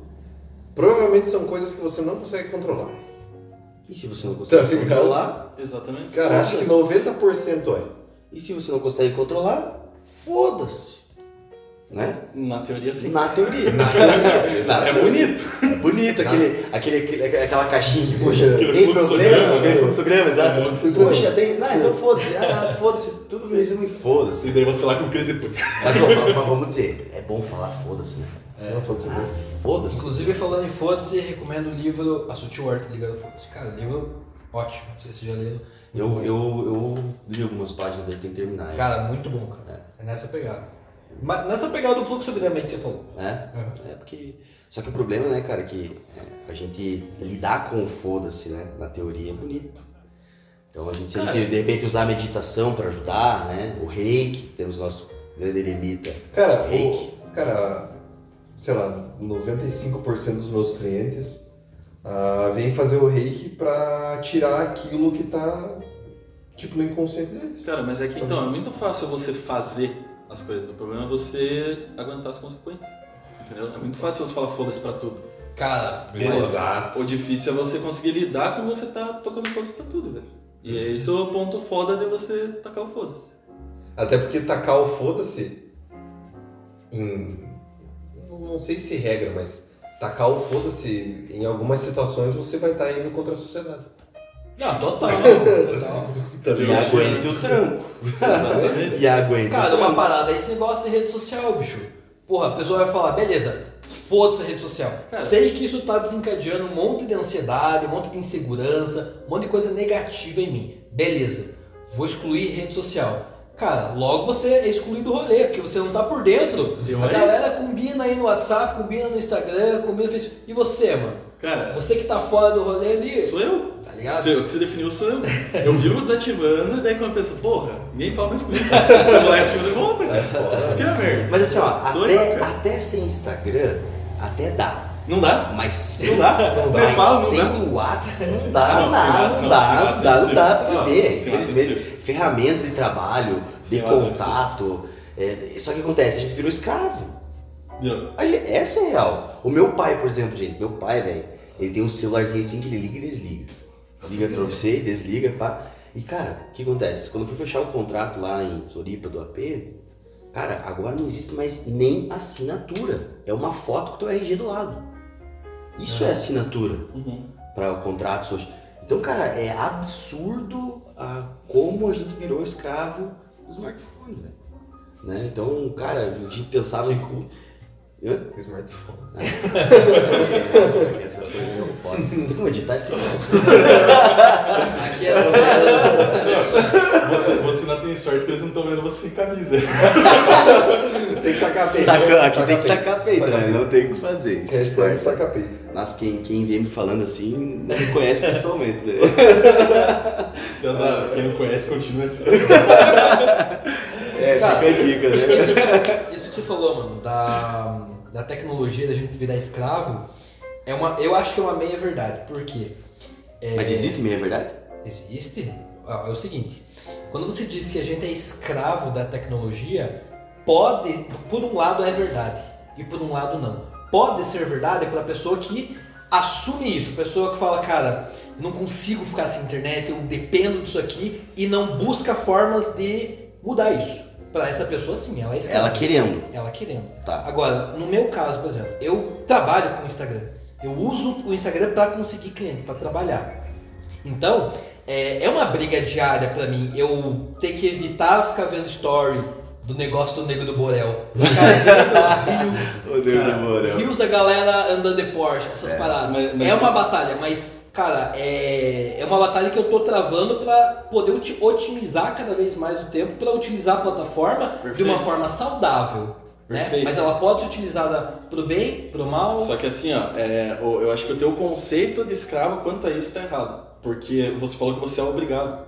provavelmente são coisas que você não consegue controlar. E se você não consegue Tá controlar? Exatamente. Cara, acho que Foda-se. 90% é. E se você não consegue controlar? Foda-se. Né? Na teoria, sim. Na teoria. É bonito. É bonito aquele, aquele, aquele- aquela caixinha que, poxa, Aquele tem problema, aquele né? fluxograma, exato. É, fluxograma. Poxa, tem. Não, então foda-se. Ah, foda-se, tudo mesmo e foda-se. E daí você lá com crise de pânico. Mas, ó, mas- mas vamos dizer, é bom falar foda-se, né? Não, pode ser Ah, foda-se. Inclusive, falando em foda-se, recomendo o livro A Sutil Arte Ligado ao Foda-se. Cara, livro ótimo, não sei se você já leu. Eu, eu, eu li algumas páginas aí, tem que terminar. Cara, muito bom, cara. É nessa pegada. Mas nessa pegada do aí que você falou. É? Uhum. É porque. Só que o problema, né, cara, é que é, a gente lidar com o foda-se, né, na teoria é bonito. Então a gente, se a gente de repente usar a meditação pra ajudar, né, o reiki, temos o nosso grande eremita. Cara, Reiki. o, cara, sei lá, 95% dos meus clientes ah, vêm fazer o reiki pra tirar aquilo que tá, tipo, no inconsciente deles. Cara, mas é que então, é muito fácil você fazer as coisas. O problema é você aguentar as consequências. Entendeu? É muito fácil você falar foda-se pra tudo. Cara, Exato. o difícil é você conseguir lidar com você tá tocando foda-se pra tudo, velho. E é esse o ponto foda de você tacar o foda-se. Até porque tacar o foda-se em. Não sei se regra, mas tacar o foda-se em algumas situações você vai estar indo contra a sociedade. Não, total, total. E aguente o tranco. Exatamente. E aguente Cara, uma parada, esse negócio de rede social, bicho. Porra, a pessoa vai falar, beleza, foda-se a rede social. Cara. Sei que isso tá desencadeando um monte de ansiedade, um monte de insegurança, um monte de coisa negativa em mim. Beleza, vou excluir rede social. Cara, logo você é excluído do rolê, porque você não tá por dentro. Eu a aí? galera combina aí no WhatsApp, combina no Instagram, combina no Facebook. E você, mano? Cara, Você que tá fora do rolê ali, sou eu. tá ligado? Você- O que você definiu sou eu. Eu vivo desativando, e daí quando eu penso, porra, ninguém fala mais comigo. Eu vou lá e ativo de volta, cara. Isso que é merda. Mas assim, ó, Sou eu, até, cara. até sem Instagram, até dá. Não dá? Mas sem, Não dá? Não dá. Eu mas falo, sem o WhatsApp não dá, não, não, dá, não, dá, não dá, é não dá pra viver. É Infelizmente. Ferramenta de trabalho, de WhatsApp é contato. é, só que acontece, a gente virou escravo. Virou. Aí, essa é real. O meu pai, por exemplo, gente, meu pai, velho, ele tem um celularzinho assim que ele liga e desliga. Liga pra você, desliga, pá. E cara, o que acontece? Quando eu fui fechar o contrato lá em Floripa do AP, cara, agora não existe mais nem assinatura. É uma foto com o teu RG do lado. Isso é assinatura Uhum. para contratos hoje. Então, cara, é absurdo ah, como a gente virou escravo do smartphone, velho. Né? Então, cara, a gente pensava em culto. Hã? Smartphone. Essa foi meio foda. Tem como editar isso? Aqui é edições. Você, você não tem sorte que eles não estão vendo você sem camisa. Tem que sacar peito. Saca, aqui tem que sacar peito, né? Não tem o que fazer. Hashtag é saca peito. Nossa, quem, quem vem me falando assim não me conhece pessoalmente, né? Tiazada, quem não conhece, continua assim. É, Cara, fica a dica, né? Isso que, você, isso que você falou, mano, da, da tecnologia, da gente virar escravo, é uma, eu acho que é uma meia verdade. Por quê? É, Mas existe meia verdade? Existe? Ó, É o seguinte, quando você diz que a gente é escravo da tecnologia, pode, por um lado é verdade e por um lado não. Pode ser verdade para a pessoa que assume isso, pessoa que fala, cara, não consigo ficar sem internet, eu dependo disso aqui e não busca formas de mudar isso. Para essa pessoa, sim, ela é escrava. Ela querendo. Ela querendo. Tá. Agora, no meu caso, por exemplo, eu trabalho com o Instagram. Eu uso o Instagram para conseguir cliente, para trabalhar. Então, é, é uma briga diária para mim eu ter que evitar ficar vendo story do negócio do Nego do Borel. Vendo reels, Ô, Deus Cara, do amor, reels da galera andando de Porsche, essas paradas. mas- mas- é uma batalha, mas, cara, é, é uma batalha que eu tô travando para poder oti- otimizar cada vez mais o tempo, para utilizar a plataforma de Perfeito. uma forma saudável. Né? Mas ela pode ser utilizada pro bem, pro mal. Só que assim, ó, é, o- eu acho que o teu conceito de escravo quanto a isso tá errado. Porque você falou que você é obrigado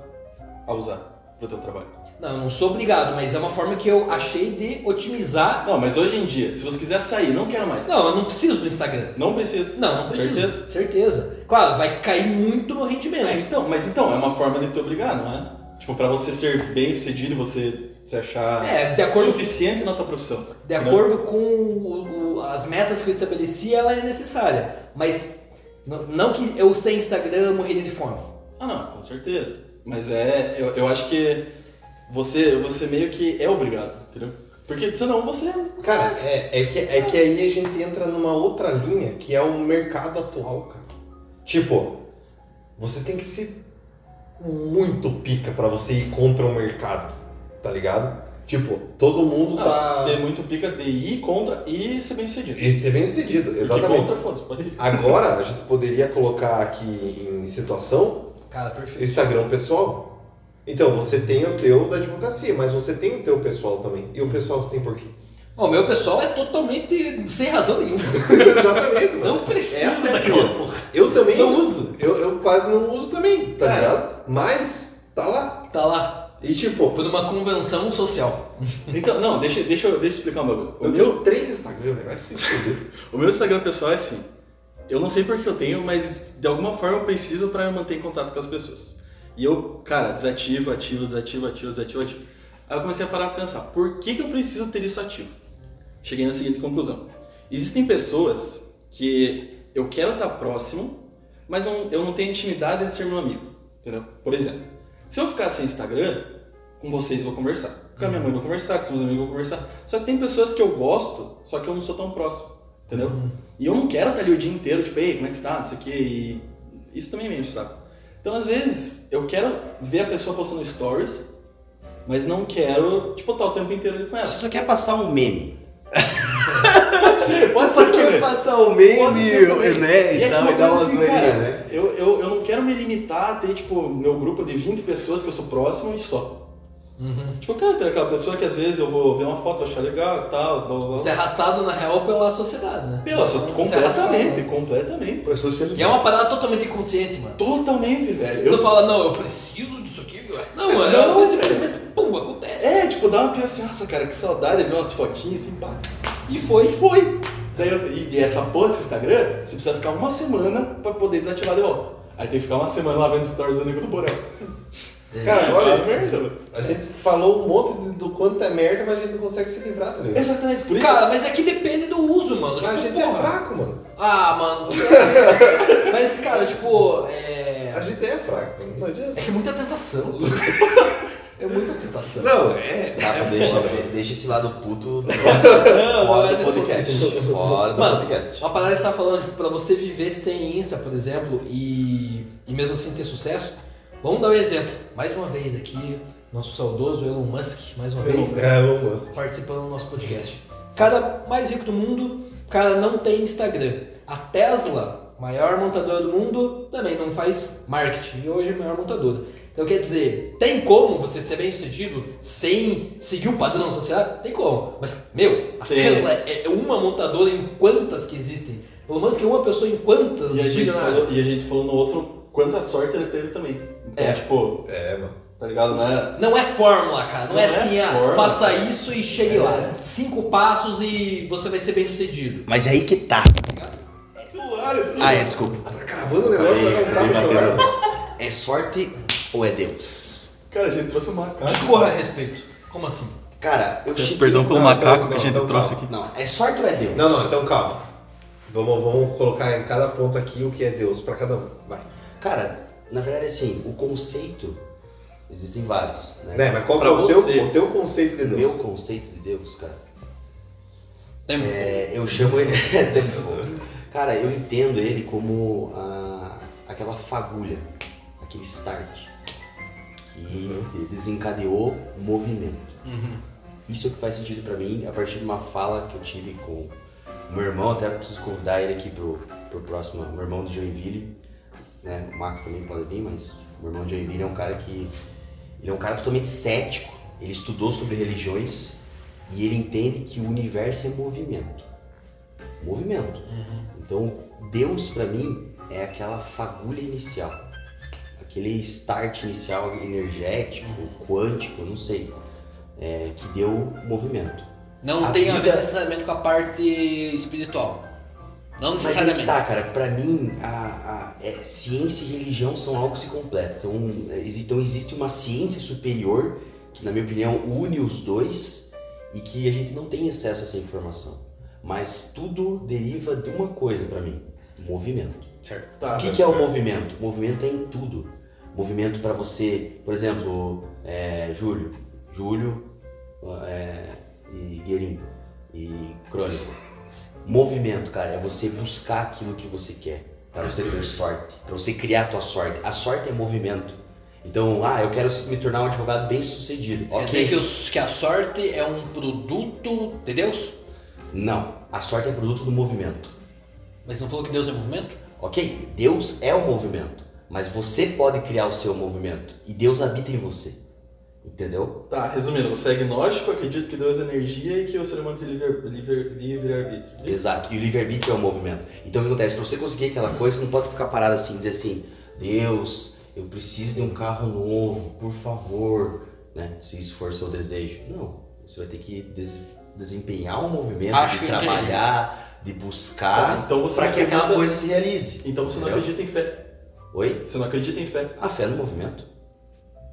a usar pro teu trabalho. Não, eu não sou obrigado, mas é uma forma que eu achei de otimizar. Não, mas hoje em dia, se você quiser sair, não quero mais. Não, eu não preciso do Instagram. Não precisa. Não, não preciso. Certeza? Certeza. Claro, vai cair muito no rendimento. É, então, mas então, é uma forma de te obrigar, não é? Tipo, pra você ser bem sucedido, você se achar É, de acordo, suficiente na tua profissão. de Entendeu? acordo com o- o- as metas que eu estabeleci, ela é necessária. Mas não, não que eu sem Instagram eu morreria de fome. Ah, não, com certeza. Mas é, eu, eu acho que você, você meio que é obrigado, entendeu? Porque senão você. Cara, é, é, que, é que aí a gente entra numa outra linha que é o mercado atual, cara. Tipo, você tem que ser muito pica pra você ir contra o mercado, tá ligado? Tipo, todo mundo Ah, tá. ser muito pica de ir contra e ser bem sucedido. E ser bem sucedido, exatamente. contra, pode ir. Agora a gente poderia colocar aqui em situação Cara, perfeito. Instagram pessoal. Então, você tem o teu da advocacia, mas você tem o teu pessoal também. E o pessoal você tem por quê? O meu pessoal é totalmente sem razão nenhuma. Exatamente, mano. Não precisa é daquela porra. Eu também Não uso. Eu, eu quase não uso também, tá É. ligado? Mas tá lá. Tá lá. E tipo, Por uma convenção social. Então, não, deixa, deixa, eu- deixa eu explicar um bagulho. O eu meu, tenho três Instagram, velho. Vai se o meu Instagram pessoal é assim. Eu não sei porque eu tenho, mas de alguma forma eu preciso pra manter em contato com as pessoas. E eu, cara, desativo, ativo, desativo, ativo, desativo, ativo. Aí eu comecei a parar pra pensar, por que, que eu preciso ter isso ativo? Cheguei na seguinte conclusão. Existem pessoas que eu quero estar próximo, mas eu, não tenho intimidade de ser meu amigo. Entendeu? Por exemplo, se eu ficar sem Instagram, com vocês vou conversar. Com a minha mãe vou conversar, com os meus amigos eu vou conversar. Só que tem pessoas que eu gosto, só que eu não sou tão próximo. Entendeu? E eu não quero estar ali o dia inteiro, tipo, ei, como é que está? Não sei o quê. E isso também me enche o saco. Então, às vezes, eu quero ver a pessoa postando stories, mas não quero, tipo, estar o tempo inteiro ali com ela. Você só quer passar um meme. Pode ser, Você só quer passar um meme, Pode ser né? E E é tal, tipo e dar uma assim, zoeirinha, né? Eu, eu, eu não quero me limitar a ter, tipo, meu grupo de 20 pessoas que eu sou próximo e só. Tipo, eu quero ter aquela pessoa que às vezes eu vou ver uma foto, achar legal e tal, blá, blá. Você é arrastado, na real, pela sociedade, né? Pela, só- Você é completamente, completamente. Foi socializar. E é uma parada totalmente inconsciente, mano. Totalmente, velho. Você Eu- fala, não, eu preciso disso aqui. meu. Não, mano, é Não, uma coisa velho. simplesmente, pum, acontece. É, tipo, dá uma pira assim, nossa, cara, que saudade de ver umas fotinhas assim, pá. E foi. E foi. Daí eu- e, e essa porra desse Instagram, você precisa ficar uma semana pra poder desativar de volta. Aí tem que ficar uma semana lá vendo stories do nego do Borel. Cara, É olha, merda, a gente falou um monte de- do quanto é merda, mas a gente não consegue se livrar, tá ligado? Exatamente, por isso. Cara, mas é que depende do uso, mano. Mas a Tipo, gente é porra. fraco, mano. Ah, mano. é- Mas, cara, tipo, A é. gente é fraco, não adianta. É que é muita tentação. É muita tentação. Não, é. Sabe, é deixa, foda. deixa esse lado puto não fora é do desse podcast. Fora do Mano, podcast. uma parada que você tava falando, tipo, pra você viver sem Insta, por exemplo, e, e mesmo assim ter sucesso, vamos dar um exemplo. Mais uma vez aqui, nosso saudoso Elon Musk, mais uma vez, É, Elon Musk. participando do nosso podcast. Cara mais rico do mundo, cara não tem Instagram. A Tesla, maior montadora do mundo, também não faz marketing. E hoje é a maior montadora. Então quer dizer, tem como você ser bem sucedido sem seguir o padrão sociedade? Tem como. Mas, meu, a Sim. Tesla é é uma montadora em quantas que existem? Elon Musk é uma pessoa em quantas E a, gente falou, e a gente falou no outro quanta sorte ele teve também. Então, É. tipo, É, mano. tá ligado? Não é. Não é fórmula, cara. Não, Não é é assim, ah, fórmula. faça isso e chegue É. lá. Cinco passos e você vai ser bem sucedido. Mas é aí que tá. Ah, é, desculpa. Tá cravando o negócio, Aí, celular. É sorte ou é Deus? Cara, a gente trouxe uma cara. Discorra a respeito. Como assim? Cara, eu Peço cheguei... perdão pelo Não, macaco então- que a gente não, então trouxe calma. aqui. Não, é sorte ou é Deus? Não, não, então calma. Vamos, vamos colocar em cada ponto aqui o que é Deus pra cada um. Vai. Cara, na verdade, assim, o conceito... Existem vários, né? Né, mas qual que Pra é o teu, o teu conceito de O Deus? meu conceito de Deus, cara, Tem é, eu chamo ele... Tem bom. cara, eu entendo ele como a, aquela fagulha, aquele start, que desencadeou o movimento. Isso é o que faz sentido pra mim a partir de uma fala que eu tive com o meu irmão, até preciso convidar ele aqui pro, pro próximo, meu irmão de Joinville, né? O Max também pode vir, mas o meu irmão de Joinville é um cara que ele é um cara totalmente cético. Ele estudou sobre religiões e ele entende que o universo é movimento. Movimento. Então, Deus pra mim é aquela fagulha inicial. Aquele start inicial energético, quântico, não sei, é, que deu movimento. Não A tem a ver vida- necessariamente com a parte espiritual. Não Mas aí que necessariamente. tá, cara, pra mim, a, a- é, ciência e religião são algo que se completa. Então, é, existe, então existe uma ciência superior que, na minha opinião, une os dois e que a gente não tem acesso a essa informação. Mas tudo deriva de uma coisa pra mim: movimento. Certo. Tá, o que, tá que é o movimento? Movimento é em tudo. Movimento para você, por exemplo, é, Júlio, Júlio é, e Guerin e Crônico. Movimento, cara, é você buscar aquilo que você quer, para você ter sorte, para você criar a tua sorte. A sorte é movimento. Então, ah, eu quero me tornar um advogado bem sucedido. Quer Ok. dizer que, os- que a sorte é um produto de Deus? Não, a sorte é produto do movimento. Mas não falou que Deus é movimento? Ok, Deus é o movimento, mas você pode criar o seu movimento e Deus habita em você. Entendeu? Tá, resumindo, você é agnóstico, acredita que Deus é energia e que o ser humano tem livre- livre- livre-arbítrio. Exato. E o livre-arbítrio é o movimento. Então o que acontece? Pra você conseguir aquela coisa, você não pode ficar parado assim e dizer assim, Deus, eu preciso de um carro novo, por favor. Né? Se isso for seu desejo. Não. Você vai ter que des- desempenhar um movimento, Acho de trabalhar, de buscar, Tá, então você para não que aquela coisa se realize. Então você não Entendeu? acredita em fé. Oi? Você não acredita em fé. A fé no movimento.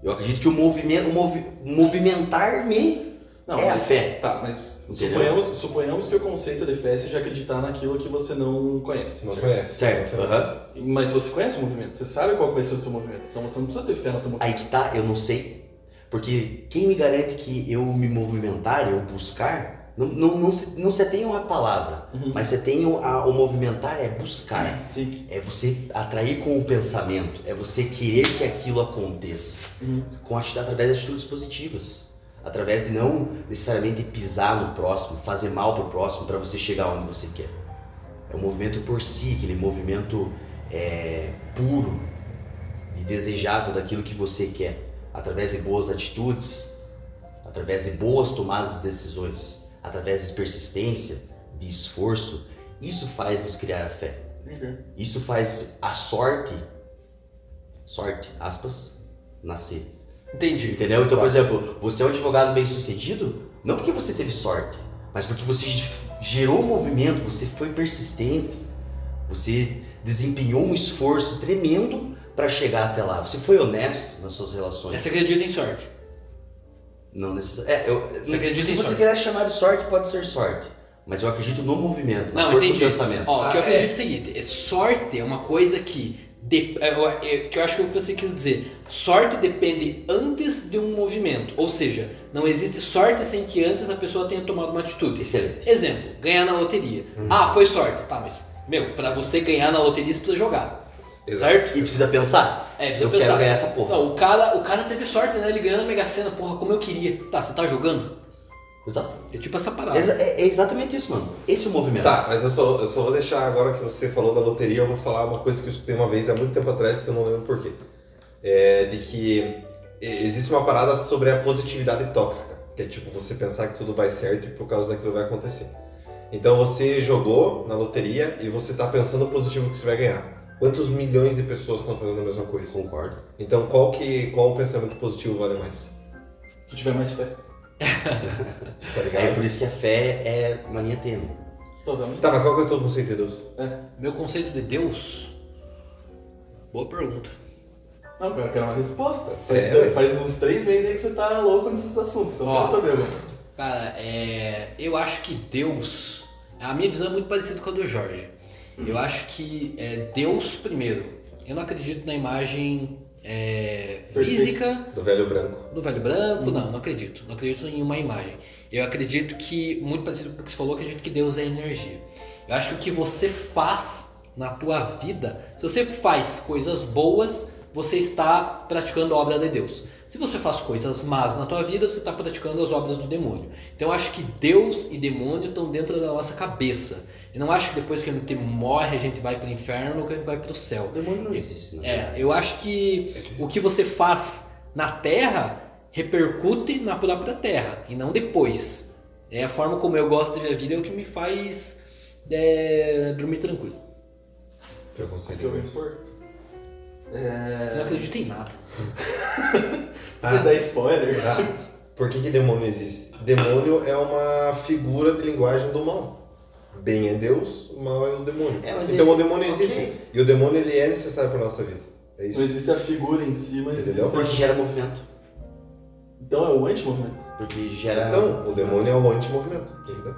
Eu acredito que o movimento, o movi- movimentar-me Não, é a mas- fé. Tá, mas Entendeu? suponhamos, suponhamos que o conceito de fé seja acreditar naquilo que você não conhece. Não conhece. Certo. aham. Mas você conhece o movimento, você sabe qual que vai ser o seu movimento. Então você não precisa ter fé no teu movimento. Aí que tá, eu não sei. Porque quem me garante que eu me movimentar, eu buscar, não, não, não, se, não se tem uma palavra, Uhum. mas você tem o, a- o movimentar é buscar. Sim. É você atrair com o pensamento, é você querer que aquilo aconteça. Uhum. Com através de atitudes positivas. Através de não necessariamente pisar no próximo, fazer mal pro próximo para você chegar onde você quer. É um movimento por si, aquele movimento é, puro e desejável daquilo que você quer. Através de boas atitudes, através de boas tomadas de decisões, através de persistência, de esforço. Isso faz nos criar a fé. Uhum. Isso faz a sorte, sorte, aspas, nascer. Entendi. Entendeu? Então, por exemplo, você é um advogado bem sucedido, não porque você teve sorte, mas porque você gerou movimento, você foi persistente, você desempenhou um esforço tremendo para chegar até lá. Você foi honesto nas suas relações. Você acredita em sorte? Não necessariamente. É, eu, se você quiser chamar de sorte, pode ser sorte. Mas eu acredito no movimento, na Não, força entendi. do pensamento. Ó, o que eu Ah, acredito é. é o seguinte: é, sorte é uma coisa que. de- é, eu- é, que eu acho que é o que você quis dizer. Sorte depende antes de um movimento. Ou seja, não existe sorte sem que antes a pessoa tenha tomado uma atitude. Excelente. Exemplo, ganhar na loteria. Ah, foi sorte. Tá, mas, meu, pra você ganhar na loteria você precisa jogar. Exato. Certo? E precisa pensar. É, precisa eu pensar. quero ganhar essa porra. Não, o cara, o cara teve sorte, né? Ele ganhou na Mega Sena, porra, como eu queria. Tá, você tá jogando? Exato. É tipo essa parada. Exa- É, é exatamente isso, mano. Esse é o movimento. Tá, mas eu só, eu só vou deixar agora que você falou da loteria, eu vou falar uma coisa que eu escutei uma vez há muito tempo atrás que eu não lembro porquê. É de que existe uma parada sobre a positividade tóxica, que é tipo você pensar que tudo vai certo e por causa daquilo vai acontecer. Então você jogou na loteria e você tá pensando positivo que você vai ganhar. Quantos milhões de pessoas estão fazendo a mesma coisa? Concordo. Então qual que qual o pensamento positivo vale mais? Se tiver mais fé. Tá É ligado? por isso que a fé é uma linha tênue. Totalmente. Tá, mas qual que é o teu conceito de Deus? Meu conceito de Deus? Boa pergunta. Não, cara, eu quero uma resposta. Faz, É, faz uns três meses aí que você tá louco nesses assuntos. Então eu Ó. quero saber, mano. Cara, é, eu acho que Deus. A minha visão é muito parecida com a do Jorge. Eu acho que é Deus primeiro. Eu não acredito na imagem é, física Do velho branco. do velho branco, não, não acredito. Não acredito em uma imagem. Eu acredito que, muito parecido com o que você falou, eu acredito que Deus é energia. Eu acho que o que você faz na tua vida, se você faz coisas boas, você está praticando a obra de Deus. Se você faz coisas más na tua vida, você está praticando as obras do demônio. Então eu acho que Deus e demônio estão dentro da nossa cabeça. Eu não acho que depois que a gente morre, a gente vai para o inferno ou que a gente vai para o céu. O demônio não existe, né? É, eu acho que o que você faz na Terra repercute na própria Terra e não depois. É a forma como eu gosto de ver a vida é o que me faz é, dormir tranquilo. Teu O conceito que de eu me importo. Você não É. acredita em nada. Quer dar spoiler? Ah, por que, que demônio existe? Demônio é uma figura de linguagem do mal. Bem é Deus, o mal é o demônio. É, mas então ele- o demônio existe. E o demônio ele é necessário para nossa vida. É isso. Não existe a figura em si, mas Entendeu? existe. Porque gera movimento. Então é o anti-movimento. Porque gera. Então, o demônio é o anti-movimento. Entendeu?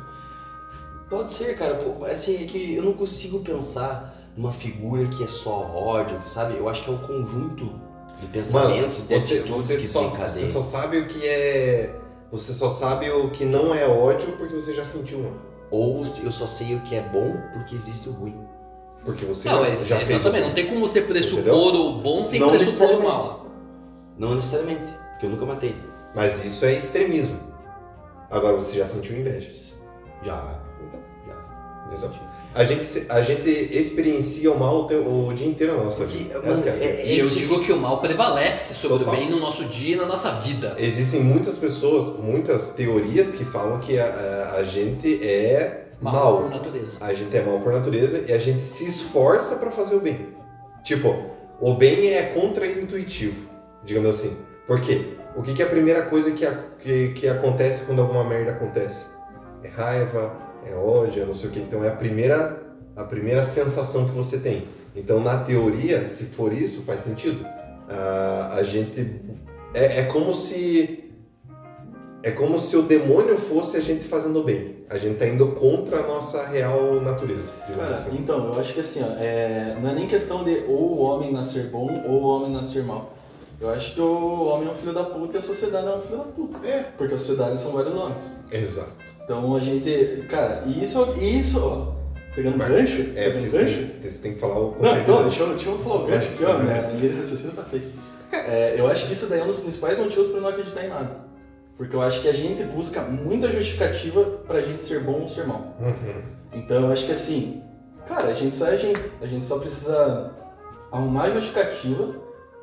Pode ser, cara. Pô, assim, é que eu não consigo pensar numa figura que é só ódio, sabe? Eu acho que é um conjunto de pensamentos, de você, atitudes você que só, você só sabe o que é. Você só sabe o que não é ódio porque você já sentiu um. Ou se eu só sei o que é bom porque existe o ruim. Porque você Não, já, mas já fez exatamente. o- Não tem como você pressupor Entendeu? o bom sem Não pressupor o mal. Não necessariamente, porque eu nunca matei. Mas isso é extremismo. Agora você já sentiu inveja. Já. Então, Já. Entendeu? A gente, a gente experiencia o mal o, o dia inteiro na nossa Porque, vida. mano, é é-. E eu digo que o mal prevalece sobre Total. o bem no nosso dia e na nossa vida. Existem muitas pessoas, muitas teorias que falam que a, a- gente é Mal, mal. por natureza. A gente é mal por natureza e a gente se esforça pra fazer o bem. Tipo, o bem é contra-intuitivo, digamos assim. Por quê? O que, que é a primeira coisa que, a- que, que acontece quando alguma merda acontece? É raiva, é ódio, é não sei o que. Então é a primeira, a primeira sensação que você tem. Então, na teoria, se for isso, faz sentido. Ah, a gente. É, é como se. É como se o demônio fosse a gente fazendo bem. A gente tá indo contra a nossa real natureza. Cara, assim. então, eu acho que assim, ó, é, não é nem questão de ou o homem nascer bom ou o homem nascer mal. Eu acho que o homem é um filho da puta e a sociedade é um filho da puta. É. Porque a sociedade são vários nomes. Exato. Então a gente. Cara, e isso, e isso, ó. Pegando Mas- gancho? É, porque pegando você gancho? tem, você tem que falar o Não, então, de- deixa eu, deixa eu falar o gancho aqui, ó. Minha linha de raciocínio tá feita. É, eu acho que isso daí é um dos principais motivos pra eu não acreditar em nada. Porque eu acho que a gente busca muita justificativa pra gente ser bom ou ser mal. Uhum. Então eu acho que assim, cara, a gente só é gente. A gente só precisa arrumar justificativa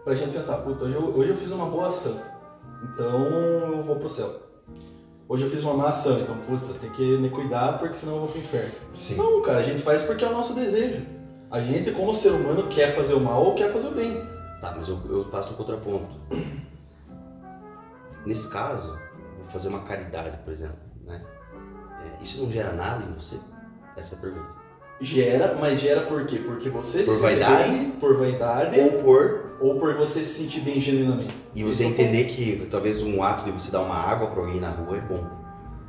pra gente pensar, puta, hoje eu, hoje eu fiz uma boa ação. Então eu vou pro céu. Hoje eu fiz uma má ação, então, putz, eu tenho que me cuidar porque senão eu vou pro inferno. Sim. Não, cara, a gente faz porque é o nosso desejo. A gente, como ser humano, quer fazer o mal ou quer fazer o bem. Tá, mas eu, eu faço um contraponto. Nesse caso, vou fazer uma caridade, por exemplo, né? É, isso não gera nada em você? Essa é a pergunta. Gera, mas gera por quê? Porque você Por se vaidade? bem, por vaidade Ou por. ou por você se sentir bem genuinamente. E você é entender que talvez um ato de você dar uma água pra alguém na rua é bom.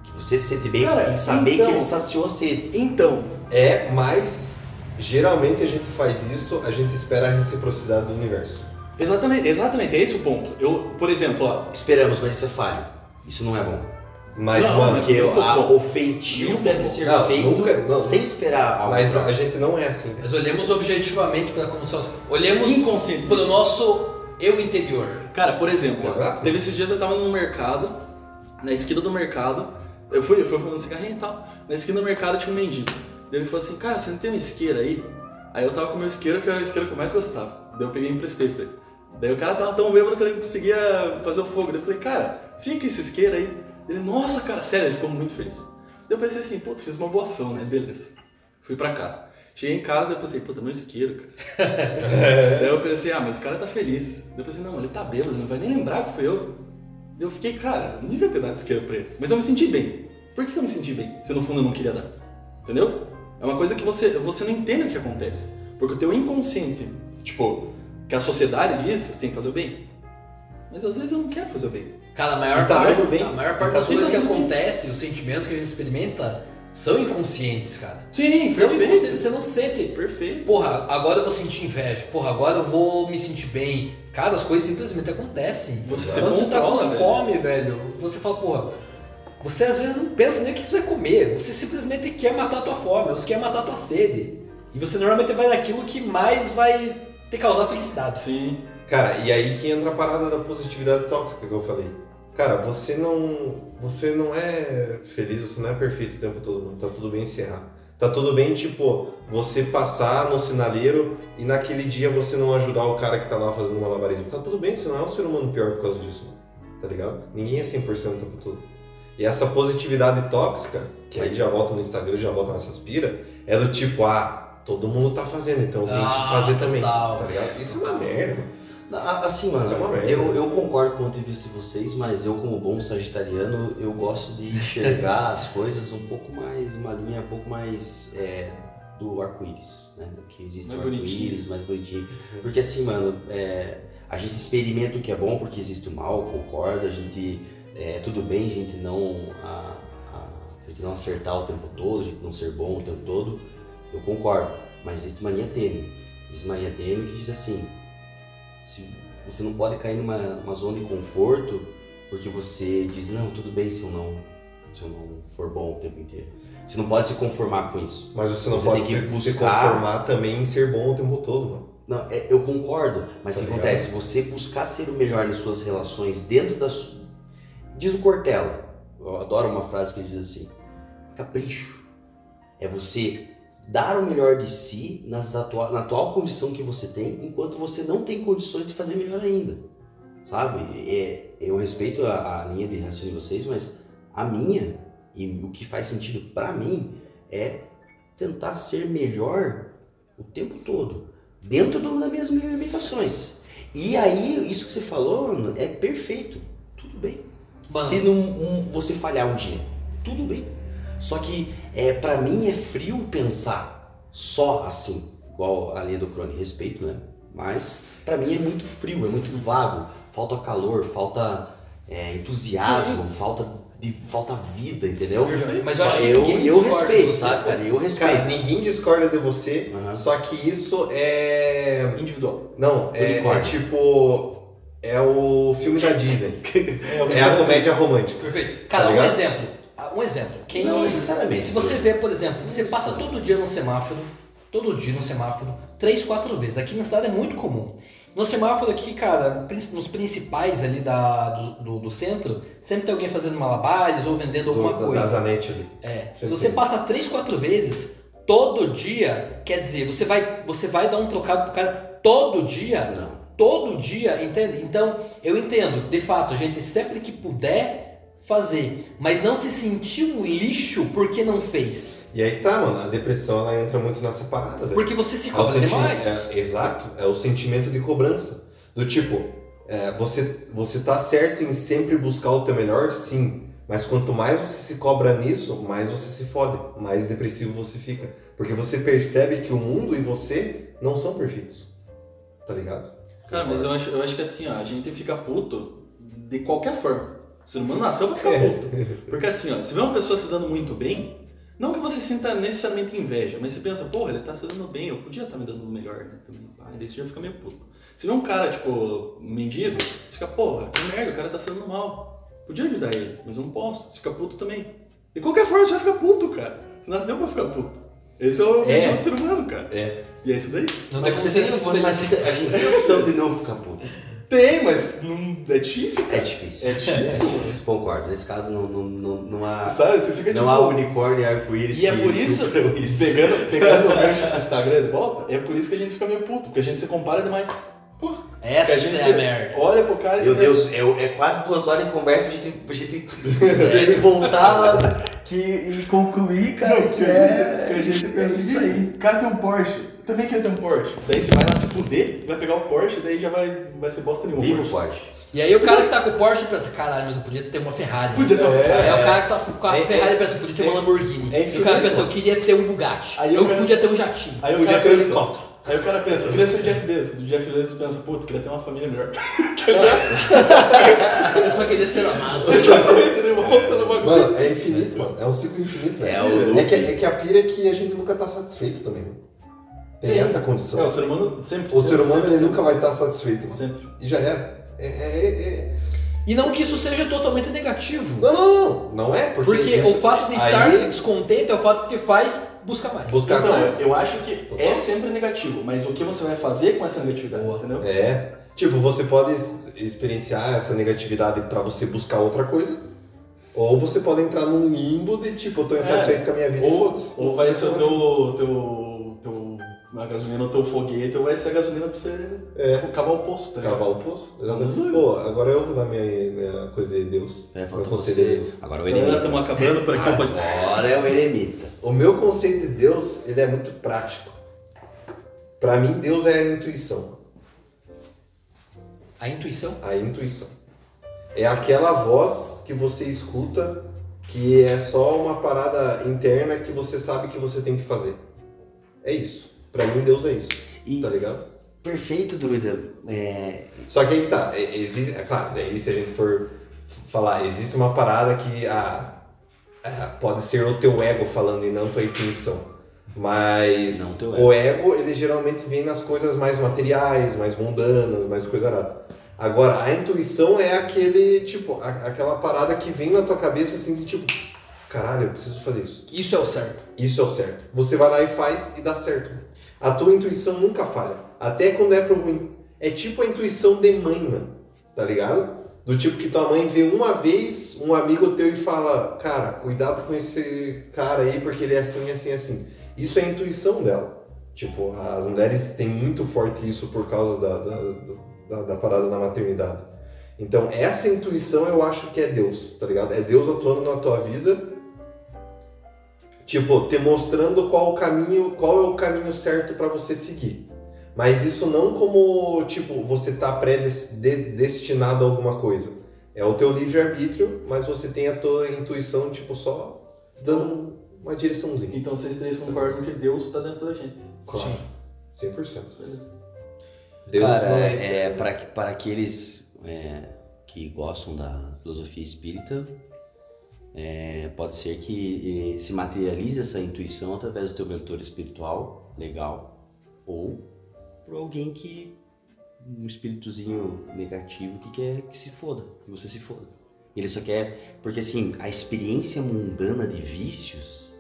Que você se sente bem Cara, em saber então- que ele saciou a sede. Então, É, mas geralmente a gente faz isso, a gente espera a reciprocidade do universo. exatamente, exatamente, é esse o ponto. Eu, por exemplo, ó, Esperamos, mas isso é falho. Isso não é bom. Mas, Não, mano, Porque Muito a- o feitio deve ser Não, feito nunca- não. sem esperar algo. mas a gente não é assim. Mas olhemos objetivamente para como são. Olhemos inconsciente. para o nosso eu interior. Cara, por exemplo, Exato. teve esses dias eu tava no mercado, na esquina do mercado, eu fui, eu fui fumando cigarrinho e tal, na esquina do mercado tinha um mendigo. Daí ele falou assim, cara, você não tem um isqueiro aí? Aí eu tava com o meu isqueiro, que era o isqueiro que eu mais gostava. Daí eu peguei e emprestei pra ele. Daí o cara tava tão bêbado que ele não conseguia fazer o fogo. Daí eu falei, cara, fica esse isqueiro aí. Ele, nossa, cara, sério, ele ficou muito feliz. Eu pensei assim, puta, fiz uma boa ação, né? Beleza. Fui pra casa. Cheguei em casa, eu pensei, puta, meu isqueiro, cara. Daí eu pensei, ah, mas o cara tá feliz. Daí eu pensei, não, ele tá bêbado, ele não vai nem lembrar que fui eu. Daí eu fiquei, cara, não devia ter dado isqueiro pra ele. Mas eu me senti bem. Por que eu me senti bem? Se no fundo eu não queria dar. Entendeu? É uma coisa que você, você não entende o que acontece. Porque o teu inconsciente, tipo, que a sociedade diz, você tem que fazer o bem. Mas às vezes eu não quero fazer o bem. Cara, a maior tá parte, tudo bem. a maior parte tá das coisas que bem. acontecem, os sentimentos que a gente experimenta, são inconscientes, cara. Sim, São inconscientes, perfeito. você não sente. Perfeito. Porra, agora eu vou sentir inveja. Porra, agora eu vou me sentir bem. Cara, as coisas simplesmente acontecem. Você Quando você tá com velho. fome, velho, você fala, porra, você às vezes não pensa nem o que você vai comer. Você simplesmente quer matar a tua fome, você quer matar a tua sede. E você normalmente vai naquilo que mais vai te causar felicidade. Sim. Cara, e aí que entra a parada da positividade tóxica que eu falei. Cara, você não. Você não é feliz, você não é perfeito o tempo todo, mano. Tá tudo bem encerrar. Tá tudo bem, tipo, você passar no sinaleiro e naquele dia você não ajudar o cara que tá lá fazendo malabarismo. Tá tudo bem, você não é um ser humano pior por causa disso, mano. Tá ligado? Ninguém é 100% o tempo todo. E essa positividade tóxica, que aí já volta no Instagram, já volta nessas pira, é do tipo, ah, todo mundo tá fazendo, então eu tenho que Ah, fazer também. total. Tá ligado? Isso é uma merda, mano. Assim, mano, eu, eu concordo com o ponto de vista de vocês, mas eu, como bom sagitariano, eu gosto de enxergar as coisas um pouco mais, uma linha um pouco mais é, do arco-íris, né? Do que existe Mais o arco-íris, mais bonitinho. Porque assim, mano, é, a gente experimenta o que é bom porque existe o mal, concordo, a gente. É, tudo bem a gente não. A, a- a gente não acertar o tempo todo, a gente não ser bom o tempo todo, eu concordo. Mas existe uma linha tênue. Existe uma linha tênue que diz assim, se você não pode cair numa uma zona de conforto porque você diz não tudo bem se eu não se eu não for bom o tempo inteiro. Você não pode se conformar com isso. Mas você não Você pode tem que se, se buscar- conformar também em ser bom o tempo todo, mano. não é, eu concordo mas Tá o que acontece? Você buscar ser o melhor nas suas relações dentro das diz o Cortella eu adoro uma frase que ele diz assim capricho é você dar o melhor de si nas atua na atual condição que você tem enquanto você não tem condições de fazer melhor ainda sabe? É, eu respeito a, a linha de raciocínio de vocês, mas a minha e o que faz sentido pra mim é tentar ser melhor o tempo todo, dentro do, das minhas limitações. E aí, isso que você falou, Ana, é perfeito. Tudo bem. Mano. Se não, um- você falhar um dia, tudo bem. Só que é, para mim é frio pensar só assim, igual a linha do Crone, respeito, né? Mas pra mim é muito frio, é muito vago. Falta calor, falta é, entusiasmo, falta de, falta vida, entendeu? Mas eu acho que eu, eu respeito, você, sabe, cara? Eu respeito. Cara, ninguém discorda de você, Aham. só que isso é. Individual. Não, é, é tipo. É o filme da Disney. é a comédia romântica. Perfeito. Cara, Tá um ligado? exemplo. Ah, Um exemplo. Quem, Não necessariamente. Se você vê, por exemplo, você passa todo dia no semáforo, todo dia no semáforo, três, quatro vezes. Aqui na cidade é muito comum. No semáforo aqui, cara, nos principais ali da, do, do, do centro, sempre tem alguém fazendo malabares ou vendendo alguma Do, coisa. da ali. É. Se Sempre você tem. passa três, quatro vezes, todo dia, quer dizer, você vai, você vai dar um trocado pro cara todo dia? Não. Todo dia, entende? Então, eu entendo, de fato, a gente sempre que puder fazer, mas não se sentir um lixo porque não fez. E aí que tá, mano. A depressão ela entra muito nessa parada, velho. Porque você se É cobra sentimento- demais. é, exato, é o sentimento de cobrança. Do tipo, é, você, você tá certo em sempre buscar o teu melhor, sim. Mas quanto mais você se cobra nisso, mais você se fode, mais depressivo você fica. Porque você percebe que o mundo e você não são perfeitos. Tá ligado? Cara, mas eu acho, eu acho que assim, ó, a gente fica puto de qualquer forma. O ser humano nasceu pra ficar É. puto. Porque assim, ó, se vê uma pessoa se dando muito bem, não que você sinta necessariamente inveja, mas você pensa, porra, ele tá se dando bem, eu podia estar me dando melhor, né? Também. Ah, daí você já fica meio puto. Se vê um cara, tipo, mendigo, você fica, porra, que merda, o cara tá se dando mal. Podia ajudar ele, mas eu não posso. Você fica puto também. De qualquer forma, você vai ficar puto, cara. Você nasceu pra ficar puto. Esse é o É. objetivo do ser humano, cara. É. E é isso daí. Não tem Mas como você ser tem, mas feliz. a gente tem a opção de não ficar puto. Tem, mas não, é difícil, É cara. difícil. É difícil. Concordo. Nesse caso não, não, não, não há. Sabe? Você fica Não tipo. há unicórnio e arco-íris E é que por isso, isso. pegando, pegando o gancho do Instagram de volta, é por isso que a gente fica meio puto, porque a gente se compara demais. Porque Essa a gente é a merda. olha pro cara e Meu pensa, Deus, é, é quase duas horas de conversa pra gente, gente ele voltar lá que, e concluir, cara, Não, que, que, a é, gente, que a gente pensa é isso aí. o cara tem um Porsche, também quero ter um Porsche. Daí você vai lá se fuder, vai pegar o Porsche, daí já vai, vai ser bosta nenhuma. Viva o Porsche. E aí o cara que tá com o Porsche pensa, caralho, mas eu podia ter uma Ferrari. né?" Podia ter uma É. Aí o cara que tá com a É, Ferrari é, pensa, podia ter é, uma Lamborghini. é e o cara pensa, eu queria ter um Bugatti. Aí eu cara- podia ter um jatinho. Aí o Podia ter um helicóptero. aí o cara pensa, eu queria ser o Jeff Bezos. O Jeff Bezos pensa, puta, eu queria ter uma família melhor. Eu só queria ser amado. Exatamente, de volta no bagulho. Mano, é infinito, mano. É um ciclo infinito, velho. É é, que, é que a pira é que a gente nunca tá satisfeito também, mano. Tem Sim. essa condição. É, o ser humano sempre. o ser sempre, humano sempre, ele sempre, nunca vai estar satisfeito, mano. Sempre. E já era. É, é, é- E não que isso seja totalmente negativo. Não, não, não. Não é, porque. Porque isso- o fato de estar aí- descontente é o fato que te faz buscar mais. Buscar Então, mais. eu acho que Total. é sempre negativo, mas o que você vai fazer com essa negatividade, Boa. entendeu? É. Tipo, você pode experienciar essa negatividade pra você buscar outra coisa. Ou você pode entrar num limbo de tipo, eu tô insatisfeito com a minha vida e Ou, foda-se. ou vai ser o teu, teu. A gasolina, o teu foguete, ou vai ser a gasolina pra você É. cavar o poço, tá poço. Exatamente. Vamos Pô, agora eu vou dar minha, minha coisa de Deus. É, meu de você. Deus. Agora o Galera, eremita. estamos acabando por aqui o. Agora é o eremita. O meu conceito de Deus, ele é muito prático. Pra mim, Deus é a intuição. A intuição. A intuição. É aquela voz que você escuta que é só uma parada interna que você sabe que você tem que fazer. É isso. Pra mim, Deus é isso. E Tá ligado? perfeito, druida. É, Só que aí tá, é, existe, é claro, daí se a gente for falar, existe uma parada que ah, pode ser o teu ego falando e não tua intuição. Mas Não teu o ego, ele geralmente vem nas coisas mais materiais, mais mundanas, mais coisa arada. Agora, a intuição é aquele, tipo, a- aquela parada que vem na tua cabeça assim de tipo, caralho, eu preciso fazer isso. Isso é o certo. Isso é o certo. Você vai lá e faz e dá certo. A tua intuição nunca falha. Até quando é pro ruim. É tipo a intuição de mãe, mano. Tá ligado? Do tipo que tua mãe vê uma vez um amigo teu e fala, cara, cuidado com esse cara aí porque ele é assim, assim, assim. Isso é a intuição dela. Tipo, as mulheres têm muito forte isso por causa da, da, da, da parada da maternidade. Então, essa intuição eu acho que é Deus, tá ligado? É Deus atuando na tua vida Tipo, te mostrando qual o caminho, qual é o caminho certo para você seguir. Mas isso não como, tipo, você tá predestinado a alguma coisa. É o teu livre-arbítrio, mas você tem a tua intuição, tipo, só dando uma direçãozinha. Então vocês três concordam que Deus está dentro da gente. Claro. Sim. 100%. Beleza. Deus Cara, não é, é, é, para, para aqueles é, que gostam da filosofia espírita, é, pode ser que se materialize essa intuição através do teu mentor espiritual, legal, ou por alguém que um espíritozinho negativo que quer que se foda, que você se foda. Ele só quer, porque assim, a experiência mundana de vícios,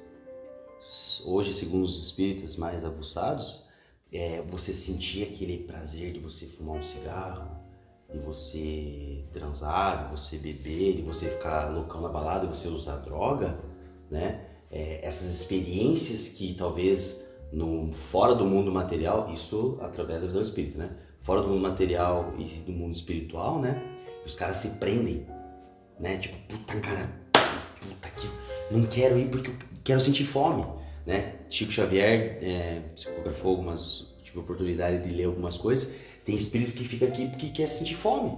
hoje segundo os espíritas mais aguçados, é você sentir aquele prazer de você fumar um cigarro, de você transar, de você beber, de você ficar loucão na balada, de você usar droga, né? É, essas experiências que talvez no fora do mundo material, isso através da visão espírita, né? Fora do mundo material e do mundo espiritual, né? Os caras se prendem, né? Tipo, puta cara, puta que não quero ir porque eu quero sentir fome, né? Chico Xavier é, psicografou algumas, tive a oportunidade de ler algumas coisas. Tem espírito que fica aqui porque quer sentir fome.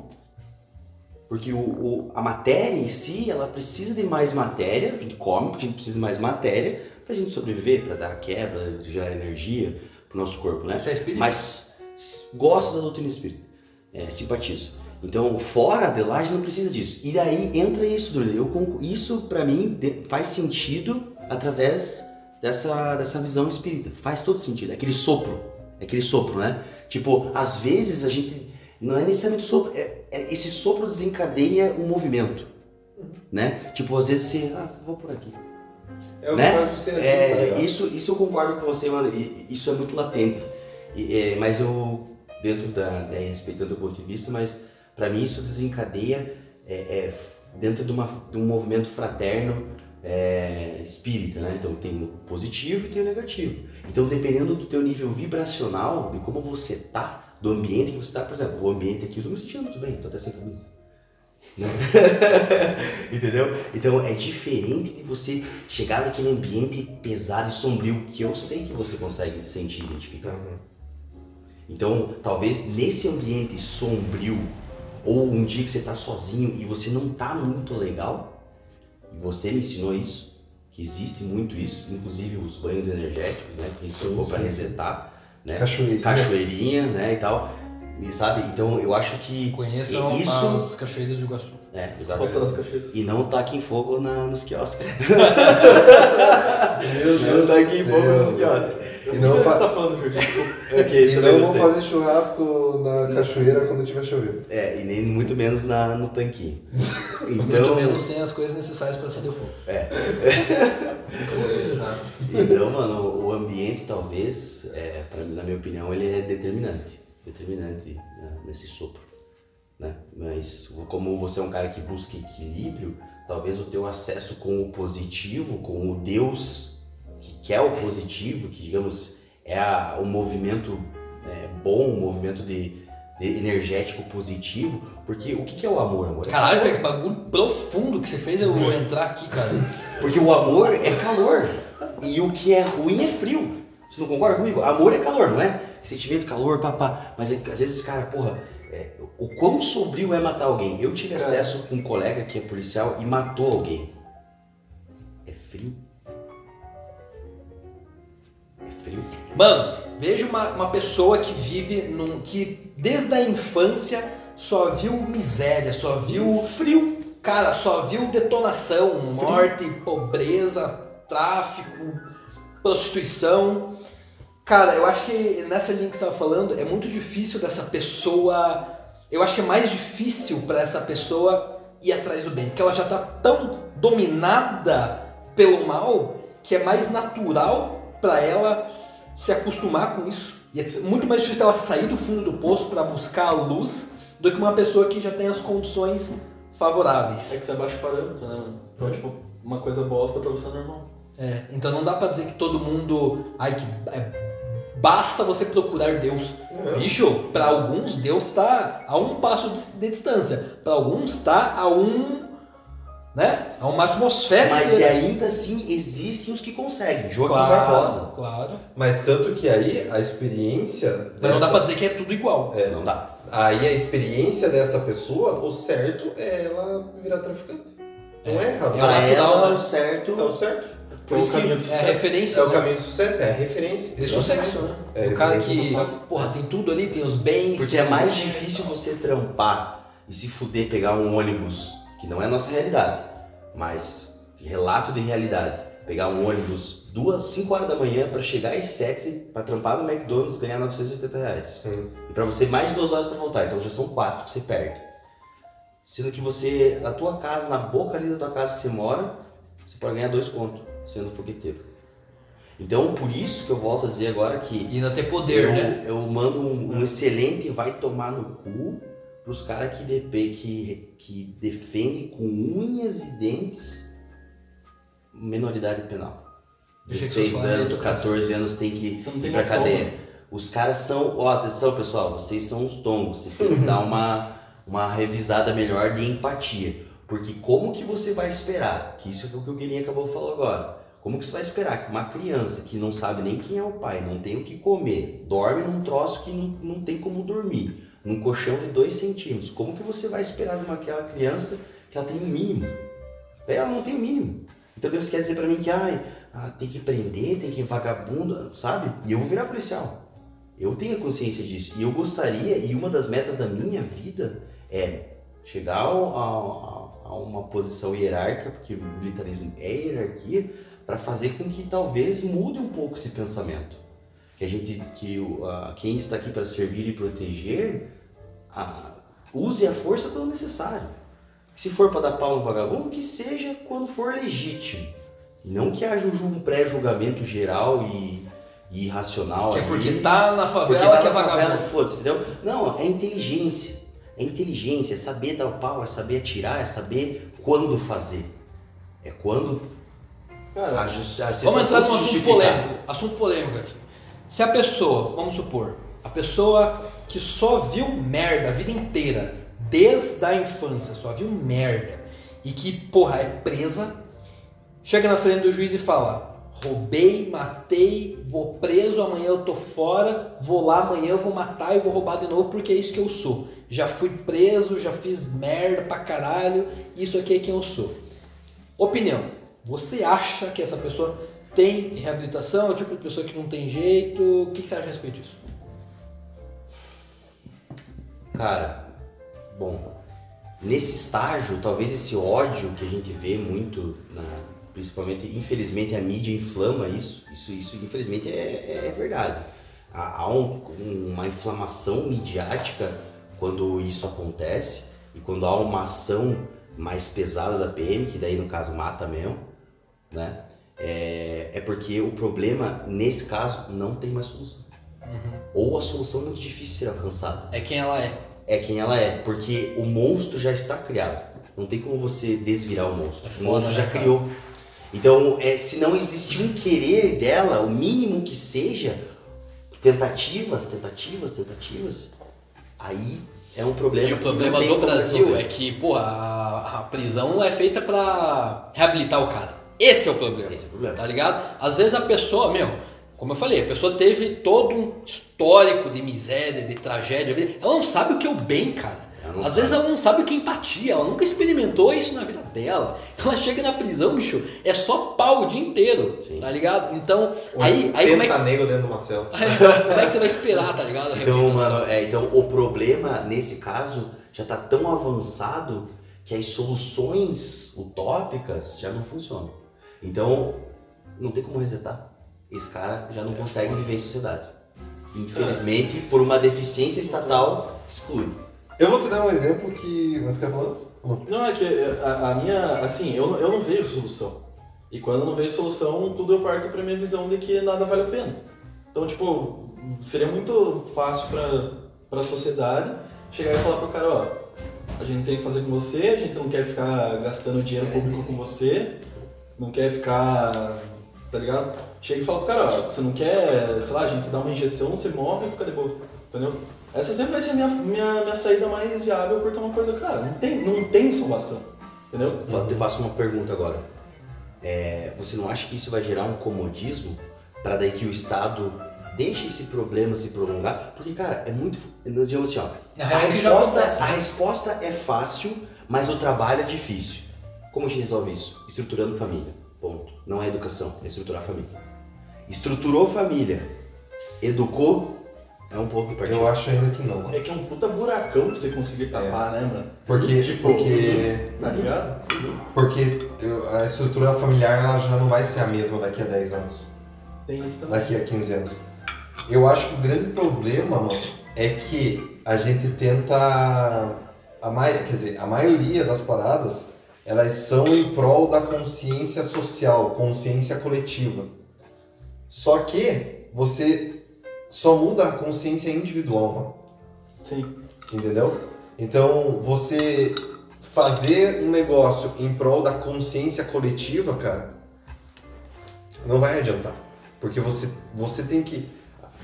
Porque o, o- a matéria em si, ela precisa de mais matéria, a gente come porque a gente precisa de mais matéria pra gente sobreviver, pra dar quebra, gerar energia pro nosso corpo, né? Isso é espírita? Mas gosto da doutrina espírita, é, simpatizo. Então, fora de lá, a gente não precisa disso. E daí entra isso. Eu Isso, pra mim, faz sentido através dessa, dessa visão espírita. Faz todo sentido. É aquele sopro. É aquele sopro, né? Tipo, às vezes a gente. Não é necessariamente o sopro. É, é- esse sopro desencadeia um movimento. Né? Tipo, às vezes você. Ah, vou por aqui. É o né? que faz você agir, tá É, ligado? isso, isso eu concordo com você, mano. Isso é muito latente. E, é, mas eu, dentro da. É, respeitando o ponto de vista, mas pra mim isso desencadeia é, é, dentro de, uma, de um movimento fraterno é, espírita, né? Então tem o positivo e tem o negativo. Então, dependendo do teu nível vibracional, de como você tá, do ambiente que você tá, por exemplo, o ambiente aqui eu tô me sentindo muito bem, tô até sem camisa. Né? Entendeu? Então é diferente de você chegar naquele ambiente pesado e sombrio que eu sei que você consegue sentir e identificar. Então, talvez nesse ambiente sombrio, ou um dia que você tá sozinho e você não tá muito legal, você me ensinou isso, que existe muito isso, inclusive os banhos energéticos, né? Que a gente pra sim. resetar, né? Cachoeirinha. Cachoeirinha, né? E tal. E sabe? Então eu acho que Conheçam isso. as cachoeiras do Iguaçu. É, exatamente. E não taquem fogo na, nos quiosques. Meu Não Deus taquem do fogo nos quiosques. Eu E não, não sei o que fa- você tá falando, Jorge. Ok, E não vou sei. fazer churrasco na cachoeira quando tiver chovendo. É, e nem muito menos na, no tanquinho. Muito Então, menos sem as coisas necessárias para acender o fogo. então, mano, o ambiente talvez, é, pra na minha opinião, ele é determinante. Determinante né, nesse sopro. Né? Mas como você é um cara que busca equilíbrio, talvez o teu acesso com o positivo, com o Deus que quer o positivo, que digamos é a- o movimento é, bom, o movimento de, de energético positivo, porque o que, que é o amor? Amor é Caralho, que bagulho profundo que você fez eu entrar aqui, cara. Porque o amor é calor. E o que é ruim é frio. Você não concorda comigo? Amor é calor, não é? Sentimento, calor, papá. Mas é- às vezes, cara, porra, é, o quão sombrio é matar alguém? Eu tive acesso com um colega que é policial e matou alguém. É frio. Frio. Mano, veja uma, uma pessoa que vive num. que desde a infância só viu miséria, só viu frio. Cara, só viu detonação, morte, pobreza, tráfico, prostituição. Cara, eu acho que nessa linha que você estava falando, é muito difícil dessa pessoa. Eu acho que é mais difícil para essa pessoa ir atrás do bem, porque ela já tá tão dominada pelo mal que é mais natural para ela se acostumar com isso. E é muito mais difícil ela sair do fundo do poço para buscar a luz do que uma pessoa que já tem as condições favoráveis. É que você abaixa o parâmetro, né, mano? Então, tipo, uma coisa bosta pra você é normal. É, então não dá pra dizer que todo mundo. Ai, que. é, basta você procurar Deus. Bicho, pra alguns Deus tá a um passo de, de distância. Pra alguns tá a um. Né? A uma atmosfera Mas e inteira. ainda assim existem os que conseguem. Joaquim claro, Barbosa. Claro. Mas tanto que aí a experiência. Mas não dá dessa- pra dizer que é tudo igual. É, Não dá. Aí a experiência dessa pessoa, o certo é ela virar traficante. Não é errado. É o Pra natural, ela, né? o certo. É o certo. Por isso que caminho É de a sucesso. referência. é o né? caminho do sucesso, é a referência. De sucesso, né? É, o cara é que, porra, tem tudo ali, tem os bens. Porque é mais difícil você trampar e se fuder pegar um ônibus, que não é a nossa realidade, mas relato de realidade. Pegar um ônibus duas, 5 horas da manhã pra chegar às 7 pra trampar no McDonald's e ganhar 980 reais. Sim. E pra você mais duas horas pra voltar, então já são quatro que você perde. Sendo que você, na tua casa, na boca ali da tua casa que você mora, você pode ganhar dois contos sendo fogueteiro. Então, por isso que eu volto a dizer agora que E ainda ter poder, eu, né? eu mando um, um excelente vai tomar no cu pros caras que, depe- que, que defendem com unhas e dentes menoridade penal. Deixa que 16 seus falam anos, aí, cara. 14 anos tem que tem ir pra noção, cadeia. mano. Os caras são, ó, atenção pessoal, vocês são os tongos, vocês têm que dar uma, uma revisada melhor de empatia. Porque como que você vai esperar, que isso é o que o Guilherme acabou de falar agora, como que você vai esperar que uma criança que não sabe nem quem é o pai, não tem o que comer, dorme num troço que não, não tem como dormir, num colchão de 2 centímetros. Como que você vai esperar de uma aquela criança que ela tem um mínimo? Ela não tem o mínimo. Então você quer dizer pra mim que ai, ah, tem que prender, tem que vagabundo, sabe? E eu vou virar policial. Eu tenho consciência disso. E eu gostaria, e uma das metas da minha vida é chegar ao- a, a uma posição hierárquica, porque o militarismo é hierarquia, para fazer com que talvez mude um pouco esse pensamento. Que a gente, que o, a- quem está aqui para servir e proteger, a- use a força quando necessário. Se for para dar pau no vagabundo, que seja quando for legítimo. Não que haja um ju- pré-julgamento geral e, e irracional. Que é ali. porque tá na Porque favela tá que é vagabundo. foda-se, entendeu? Não, é inteligência. É inteligência, é saber dar o pau, é saber atirar, é saber quando fazer. É quando Cara, a, ju- a Vamos entrar num se assunto polêmico. Assunto polêmico aqui. Se a pessoa, vamos supor, a pessoa que só viu merda a vida inteira, desde a infância, só viu merda, e que, porra, é presa, chega na frente do juiz e fala: roubei, matei, vou preso, amanhã eu tô fora, vou lá amanhã eu vou matar e vou roubar de novo porque é isso que eu sou. Já fui preso, já fiz merda pra caralho, isso aqui é quem eu sou. Opinião. Você acha que essa pessoa tem reabilitação? É o tipo de pessoa que não tem jeito? O que você acha a respeito disso? Cara, bom, nesse estágio, talvez esse ódio que a gente vê muito, na- principalmente, infelizmente, a mídia inflama isso, isso, isso infelizmente é, é verdade. Há, há um- uma inflamação midiática quando isso acontece e quando há uma ação mais pesada da PM, que daí no caso mata mesmo, né? É, é porque o problema, nesse caso, não tem mais solução. Ou a solução é muito difícil de ser alcançada É quem ela é. É quem ela é, porque o monstro já está criado. Não tem como você desvirar o monstro. É o monstro né, já cara? criou. Então, é, se não existir um querer dela, o mínimo que seja, tentativas, tentativas, tentativas, aí é um problema. E o problema do Brasil resolver. é que, pô, a, a prisão não é feita pra reabilitar o cara. Esse é o problema. Esse é o problema. Tá ligado? Às vezes a pessoa, meu, como eu falei, a pessoa teve todo um histórico de miséria, de tragédia. Ela não sabe o que é o bem, cara. Às sabe. vezes ela não sabe o que é empatia, ela nunca experimentou isso na vida dela. Ela chega na prisão, bicho, é só pau o dia inteiro, Sim. tá ligado? Então, Um aí, aí como é que tenta negro dentro de uma cela. Como é que você vai esperar, tá ligado? Então, mano, é, então o problema nesse caso já tá tão avançado que as soluções utópicas já não funcionam. Então, não tem como resetar. Esse cara já não consegue viver em sociedade. Infelizmente, por uma deficiência estatal, exclui. Eu vou te dar um exemplo que. Você quer falar? Não. Não, é que a, a minha. Assim, eu, não- eu não vejo solução. E quando eu não vejo solução, tudo eu parto pra minha visão de que nada vale a pena. Então, tipo, seria muito fácil pra, pra sociedade chegar e falar pro cara: ó, a gente tem que fazer com você, a gente não quer ficar gastando dinheiro público com você, não quer ficar. Tá ligado? Chega e fala pro cara: ó, você não quer, sei lá, a gente dá uma injeção, você morre e fica de boa. Entendeu? Essa sempre vai ser a minha, minha, minha saída mais viável, porque é uma coisa, cara, não tem, não tem salvação. Entendeu? Eu te faço uma pergunta agora. É, você não acha que isso vai gerar um comodismo para daí que o Estado deixe esse problema se prolongar? Porque, cara, é muito. Digamos assim, ó. A já resposta, a resposta é fácil, mas o trabalho é difícil. Como a gente resolve isso? Estruturando família. Ponto. Não é educação, é estruturar família. Estruturou família, educou, é um ponto de partida. Eu acho ainda que não. mano. É que é um puta buracão pra você conseguir tapar, né, mano? Porque. Tipo, porque. Tá ligado? Porque a estrutura familiar ela já não vai ser a mesma daqui a 10 anos. Tem isso também. daqui a 15 anos. Eu acho que o grande problema, mano, é que a gente tenta. A mai... Quer dizer, a maioria das paradas elas são em prol da consciência social, consciência coletiva. Só que você só muda a consciência individual, mano. Sim. Entendeu? Então, você fazer um negócio em prol da consciência coletiva, cara, não vai adiantar. Porque você, você tem que.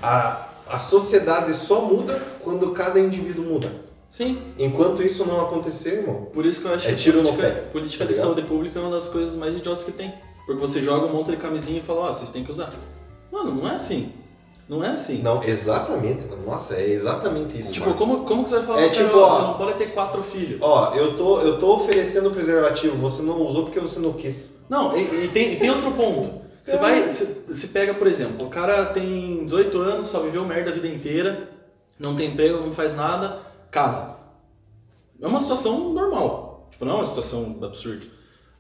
A, a sociedade só muda quando cada indivíduo muda. Sim. Enquanto isso não acontecer, irmão, Por isso que eu acho É que tiro no política, pé, política tá de saúde pública é uma das coisas mais idiotas que tem. Porque você joga um monte de camisinha e fala, ó, vocês têm que usar. Mano, não é assim. Não é assim. Não, exatamente. Nossa, é exatamente isso. Tipo, mano. como, como que você vai falar É cara, tipo, ó, você não pode ter quatro filhos? Ó, eu tô, eu tô oferecendo preservativo, você não usou porque você não quis. Não, e, e tem, e tem outro ponto. Você vai, você, você pega, por exemplo, o cara tem 18 anos, só viveu merda a vida inteira, não tem emprego, não faz nada, casa. É uma situação normal. Tipo, não é uma situação absurda.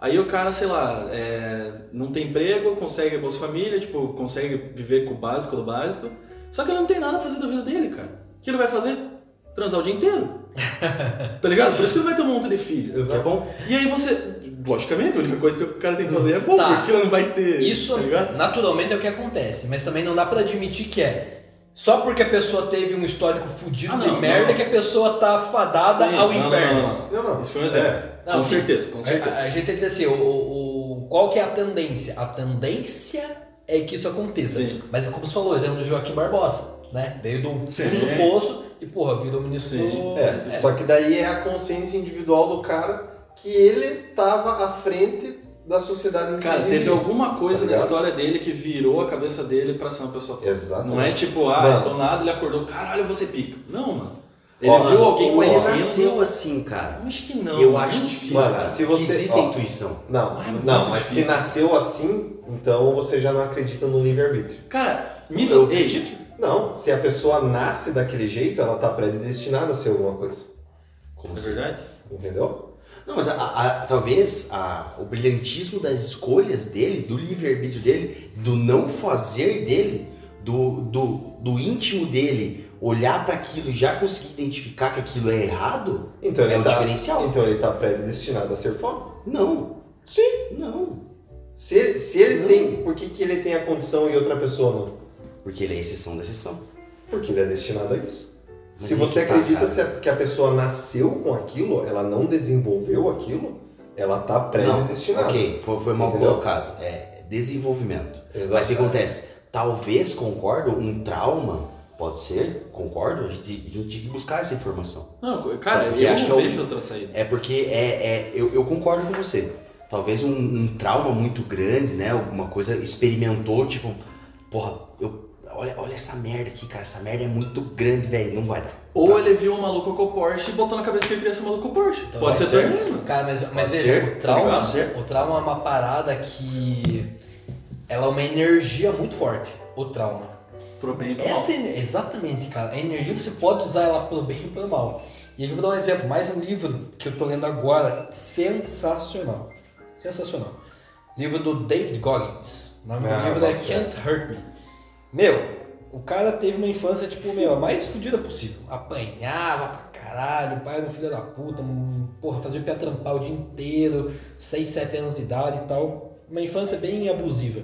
Aí o cara, sei lá, é, não tem emprego, consegue a Bolsa Família, tipo, consegue viver com o básico do básico, só que ele não tem nada a fazer da vida dele, cara. O que ele vai fazer? Transar o dia inteiro. tá ligado? Por isso que ele vai ter um monte de filho. Exato. É bom? E aí você, logicamente, a única coisa que o cara tem que fazer é bom, Tá. porque ele não vai ter. Isso tá naturalmente é o que acontece, mas também não dá pra admitir que é só porque a pessoa teve um histórico fudido Ah, de não, merda não. que a pessoa tá fadada Sim, ao não, inferno. Não, não, Não, não. Isso foi um exemplo. É. Não, com sim. certeza, com certeza. A, a gente tem que dizer assim, o, o- qual que é a tendência? A tendência é que isso aconteça. Sim. Mas é como você falou, o exemplo do Joaquim Barbosa, né? Veio do fundo Sim. do poço e, porra, virou ministro Sim. do... É, só que daí é a consciência individual do cara que ele tava à frente da sociedade em que Cara, ele teve vivia. alguma coisa Tá na história dele que virou a cabeça dele pra ser uma pessoa foda. Exatamente. Não é tipo, ah, Mano. do nada ele acordou, caralho, ser pica. Não, mano. Ele Ó, viu mano, alguém Ou ele nasceu assim, cara. Eu acho que não. eu acho que sim, Mano, cara. se você- que existe ó, a intuição. Não, Ah, é não, mas se difícil. nasceu assim, então você já não acredita no livre-arbítrio. Cara, mito. Eu Ei, acredito. Não, se a pessoa nasce daquele jeito, ela tá predestinada a ser alguma coisa. Como é se- verdade? Entendeu? Não, mas a- a- talvez a- o brilhantismo das escolhas dele, do livre-arbítrio dele, do não fazer dele, do, do, do íntimo dele, olhar para aquilo e já conseguir identificar que aquilo é errado, Então ele é o tá, diferencial. Então ele tá predestinado a ser foda. Não. Sim. Não. Se ele, se ele Não. tem, por que, que ele tem a condição e outra pessoa não? Porque ele é exceção da exceção. Porque ele é destinado a isso. Mas se você tá, acredita cara. a- que a pessoa nasceu com aquilo, ela não desenvolveu aquilo, ela tá predestinada. ok, foi, foi mal Entendeu? colocado. É desenvolvimento. Exato. Mas o que acontece? Talvez, concordo, um trauma, pode ser, concordo, a gente, a gente tem que buscar essa informação. Não, cara, Porque eu acho não que é o- vejo outra saída. É porque é, é eu, eu concordo com você. Talvez um, um trauma muito grande, né? Alguma coisa experimentou, tipo, porra, eu, olha, olha essa merda aqui, cara. Essa merda é muito grande, velho. Não vai dar. Ou ele viu um maluco com Porsche e botou na cabeça que ele queria ser maluco com Porsche. Então, Pode pode ser também, mano. Cara, mas, mas Pode veja, ser, o tá trauma, o trauma é uma parada que ela é uma energia muito forte, o trauma. Pro bem e pro mal. Essa ener- exatamente, cara, a energia você pode usar ela pro bem e pro mal. E aqui eu vou dar um exemplo, mais um livro que eu tô lendo agora, sensacional. Sensacional. Livro do David Goggins. O nome Ah, do livro é. Can't Hurt Me. Meu, o cara teve uma infância, tipo, meu, a mais fodida possível. Apanhava pra caralho, o pai era um filho da puta, um, porra, fazia o pé trampar o dia inteiro, 6, 7 anos de idade e tal. Uma infância bem abusiva.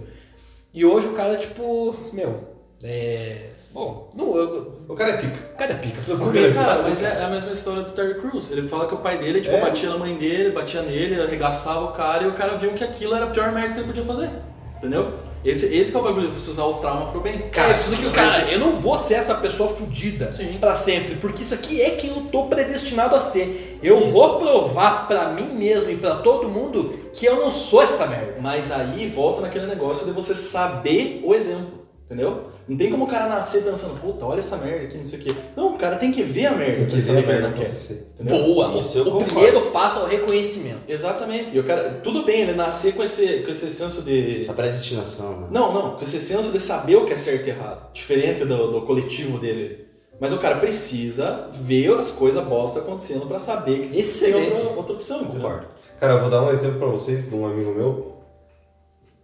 E hoje o cara, tipo, meu, é. Bom, não, eu, O cara é pica. o cara é pica. Cara é esse Cara, cara, mas cara. é a mesma história do Terry Crews. Ele fala que o pai dele, tipo, É. batia na mãe dele, batia nele, arregaçava o cara e o cara viu que aquilo era a pior merda que ele podia fazer. Entendeu? Esse, esse é o bagulho, você usar o trauma pro bem. Cara, isso daqui, cara, eu não vou ser essa pessoa fudida Sim. pra sempre, porque isso aqui é quem eu tô predestinado a ser. Eu Isso. vou provar pra mim mesmo e pra todo mundo que eu não sou essa merda. Mas aí volta naquele negócio de você saber o exemplo, entendeu? Não tem como o cara nascer pensando, puta, olha essa merda aqui, não sei o quê. Não, o cara tem que ver a merda Tem pra que ele saber que não quer. Entendeu? Boa! Isso o eu o concordo. primeiro passo é o reconhecimento. Exatamente. E o cara, tudo bem ele nascer com esse, com esse senso de. Essa predestinação, né? Não, não, com esse senso de saber o que é certo e errado. Diferente do, do coletivo dele. Mas o cara precisa ver as coisas bosta acontecendo pra saber que tem Excelente. outra, outra opção, entendeu? Concordo. Cara, eu vou dar um exemplo pra vocês de um amigo meu.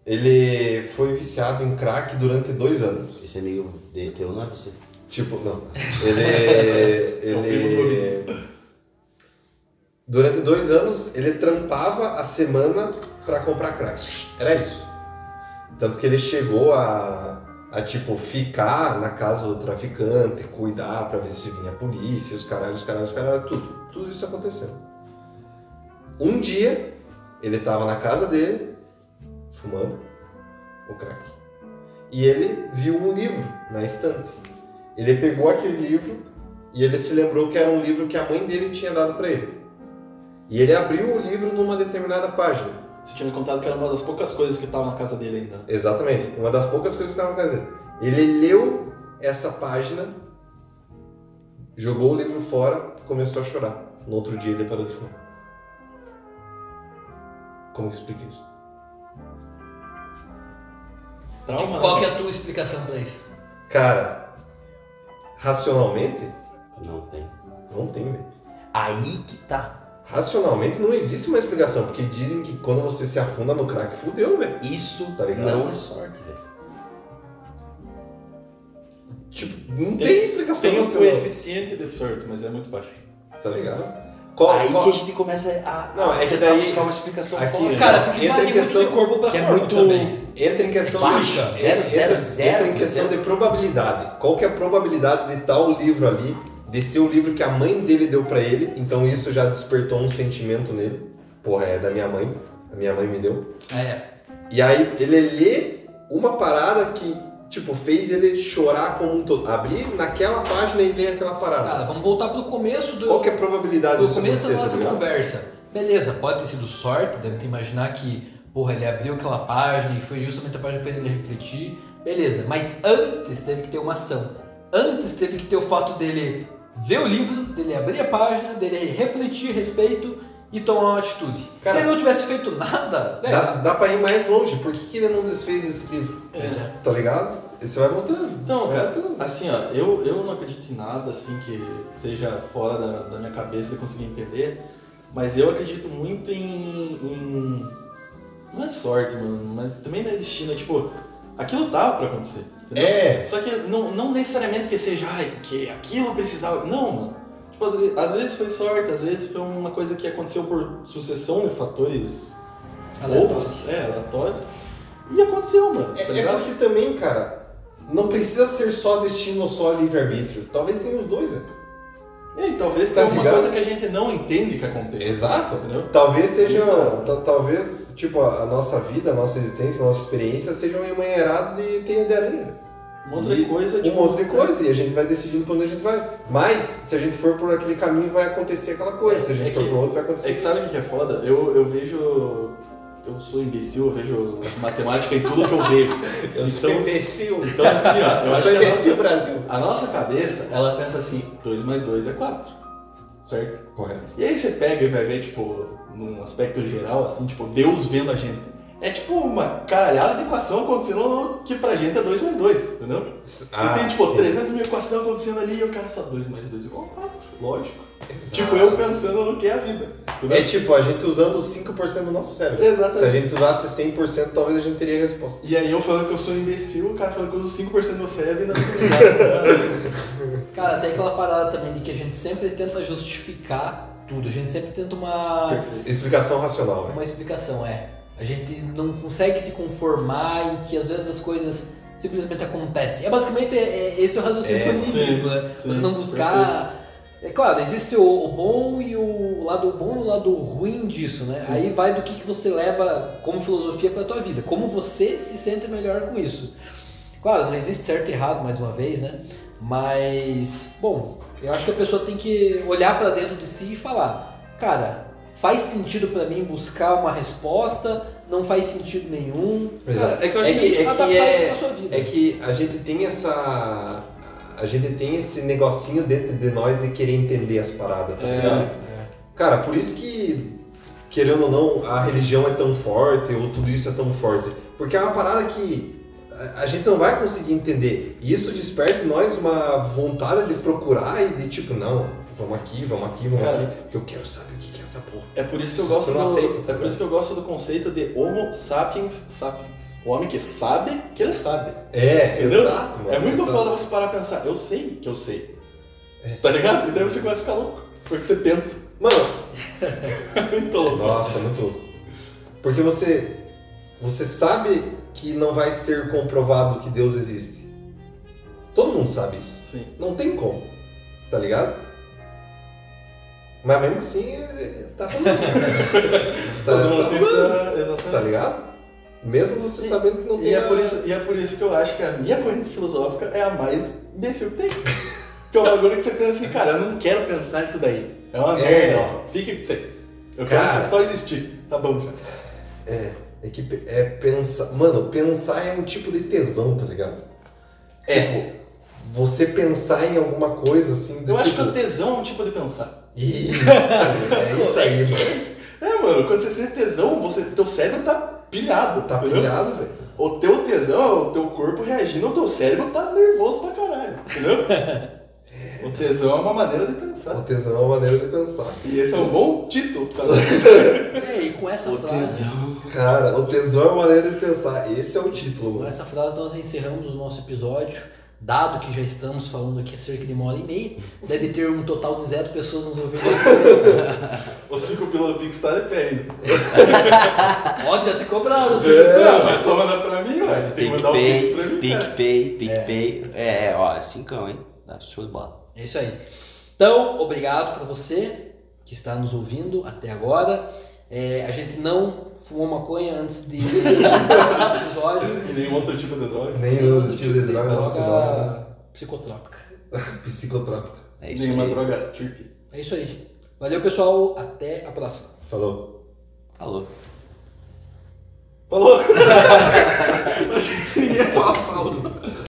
Ele foi viciado em crack durante dois anos. Esse amigo de teu não é você. Tipo, não. Ele. Ele. Durante dois anos, ele trampava a semana pra comprar crack. Era isso. Tanto que ele chegou a, a tipo, ficar na casa do traficante, cuidar pra ver se vinha a polícia, os caralhos, os caralhos, os caralhos, tudo. Tudo isso acontecendo. Um dia, ele tava na casa dele, fumando o crack. E ele viu um livro na estante. Ele pegou aquele livro e ele se lembrou que era um livro que a mãe dele tinha dado pra ele. E ele abriu o livro numa determinada página. Você tinha me contado que era uma das poucas coisas que tava na casa dele ainda. Exatamente, uma das poucas coisas que estava na casa dele. Ele leu essa página, jogou o livro fora, começou a chorar. No outro dia ele parou de fumar. Como que explica isso? Trauma. Qual né? que é a tua explicação pra isso? Cara, racionalmente, Não tem. não tem, velho. Aí que tá. Racionalmente não existe uma explicação, porque dizem que quando você se afunda no crack, fudeu, velho. Isso Tá ligado? não é sorte, velho. Tipo, não tem, Tem- explicação Tem um coeficiente de sorte, mas é muito baixo. Tá ligado? Qual, Aí qual- que a gente começa a, Não, a é que daí- buscar uma explicação aqui- fora. Cara, porque Entra em muito questão- de corpo pra que é corpo muito- também. Entra em questão Baixo, de zero, entra, zero, entra zero em questão zero. de probabilidade. Qual que é a probabilidade de tal livro ali, de ser o livro que a mãe dele deu pra ele? Então isso já despertou um sentimento nele. Porra, é da minha mãe. A minha mãe me deu. É. E aí ele lê uma parada que tipo fez ele chorar como um todo. Abrir naquela página e ler aquela parada. Cara, vamos voltar pro começo do. Qual que é a probabilidade disso começo da acontecer, nossa tá conversa, beleza, pode ter sido sorte, deve te imaginar que, porra, ele abriu aquela página e foi justamente a página que fez ele refletir, beleza, mas antes teve que ter uma ação. Antes teve que ter o fato dele ver o livro, dele abrir a página, dele refletir a respeito e tomar uma atitude. Cara, Se ele não tivesse feito nada, velho, Dá, dá pra ir mais longe. Por que, que ele não desfez esse livro? É. Tá ligado? E você vai voltando. Então, vai cara, voltando. assim, ó, eu, eu não acredito em nada assim que seja fora da, da minha cabeça de conseguir entender, mas eu acredito muito em, em- Não é sorte, mano, mas também não é destino, é tipo, aquilo tava pra acontecer, entendeu? É. Só que não, não necessariamente que seja, ai, que aquilo precisava. Não, mano. Tipo, às vezes, foi sorte, às vezes foi uma coisa que aconteceu por sucessão de fatores Aleatório. bobos, é, aleatórios. E aconteceu, mano. Tá É, é ligado? porque também, cara, não precisa ser só destino ou só livre-arbítrio. Talvez tenha os dois, né? É, e talvez Tá tenha uma coisa que a gente não entende que acontece. Exato. Entendeu? Talvez seja. Então. ta- talvez, tipo, a, a nossa vida, a nossa existência, a nossa experiência seja um emaranhado de teia de aranha. Um monte de E coisa, Um tipo, monte de coisa. E a gente vai decidindo pra onde a gente vai. Mas, se a gente for por aquele caminho, vai acontecer aquela coisa. Se a gente É for que- por outro, vai acontecer. É que sabe o que é foda? Eu, eu vejo. Eu sou imbecil, eu vejo matemática em tudo que eu vejo. Eu sou Então, imbecil. então assim, ó, eu Eu acho sou que a nossa, Brasil. a nossa cabeça, ela pensa assim, 2 mais 2 é 4. Certo? Correto. E aí você pega e vai ver, tipo, num aspecto geral, assim, tipo, Deus vendo a gente. É tipo uma caralhada de equação acontecendo que pra gente é 2 mais 2, entendeu? Ah, e tem, tipo, sim. 300 mil equações acontecendo ali e o cara só 2 mais 2 igual 4, lógico. Exato. Tipo, eu pensando no que é a vida. entendeu? É tipo, a gente usando 5% do nosso cérebro. Exatamente. Se a gente usasse 100%, talvez a gente teria a resposta. E aí eu falando que eu sou um imbecil, o cara falando que eu uso 5% do meu cérebro e não. Cara, tem aquela parada também de que a gente sempre tenta justificar tudo, a gente sempre tenta uma. Explicação racional, né? Uma explicação, é. A gente não consegue se conformar em que às vezes as coisas simplesmente acontecem. É basicamente é, é esse o raciocínio É, do niilismo, né? sim, Você não buscar. É claro, existe o, o bom e o lado bom e o lado ruim disso, né? Sim. Aí vai do que, que você leva como filosofia para tua vida, como você se sente melhor com isso. Claro, não existe certo e errado, mais uma vez, né? Mas, bom, eu acho que a pessoa tem que olhar para dentro de si e falar, cara, faz sentido para mim buscar uma resposta? Não faz sentido nenhum. Cara, é que eu acho É que- é que é- isso sua vida. É que a gente tem essa. A gente tem esse negocinho dentro de nós de querer entender as paradas. tá É. ligado? Cara, por isso que, querendo ou não, a religião é tão forte, ou tudo isso é tão forte. Porque é uma parada que a- gente não vai conseguir entender. E isso desperta em nós uma vontade de procurar e de tipo, não, vamos aqui, vamos aqui, vamos Cara. aqui. Porque eu quero saber que que é essa porra. É por isso que eu gosto do, aceita, tá É por isso que eu gosto do conceito de Homo sapiens sapiens. O homem que sabe que ele sabe. É, Entendeu? exato, mano. é muito exato. foda você parar e pensar, eu sei que eu sei. Tá ligado? E daí você começa a ficar louco. Porque você pensa. Mano, É muito louco. Nossa, muito louco. Porque você, você sabe que não vai ser comprovado que Deus existe. Todo mundo sabe isso. Sim. Não tem como. Tá ligado? Mas mesmo assim, é- tá rolando. tá, Todo mundo tá tem rolando, essa. Tá Exatamente. ligado? Mesmo você E- sabendo que não tem E é, por isso, e é por isso que eu acho que a minha corrente filosófica é a mais imbecil que tem. Que é um bagulho que você pensa assim, cara, eu não quero pensar nisso daí. É uma É. merda, ó. Fique com vocês. Eu quero Cara. só existir. Tá bom já. É, é que é pensar. Mano, pensar é um tipo de tesão, tá ligado? É. Tipo, você pensar em alguma coisa assim do Eu acho tipo. que o tesão é um tipo de pensar. Isso, é isso aí, mano. É, mano, quando você sente tesão, você, teu cérebro tá pilhado. Tá entendeu? pilhado, velho. O teu tesão é o teu corpo reagindo, o teu cérebro tá nervoso pra caralho, entendeu? o tesão é uma maneira de O pensar. tesão é uma maneira de pensar. E esse é um bom título, sabe? É, e com essa O frase. tesão. Cara, o tesão é uma maneira de pensar. Esse é o título, Com mano. essa frase nós encerramos o nosso episódio. Dado que já estamos falando aqui há cerca de uma hora e meia, deve ter um total de zero pessoas nos ouvindo. Os cinco pila do Pix tá de pé ainda. Pode já ter cobrado. assim. Não, mas só mandar pra mim, ué. Tem que mandar o Pix pra mim. PicPay, PicPay. É, é, ó, cincão, hein? Dá show de bola. É isso aí. Então, obrigado para você que está nos ouvindo até agora. É, a gente não fumou maconha antes de esse episódio. E nenhum outro tipo de droga. Nem Nenhum o outro tipo de droga na cidade. droga psicotrópica. Psicotrópico. É isso Nenhuma aí. droga trip. É isso aí. Valeu, pessoal. Até a próxima. Falou. Falou. Falou! Ninguém fala, fala.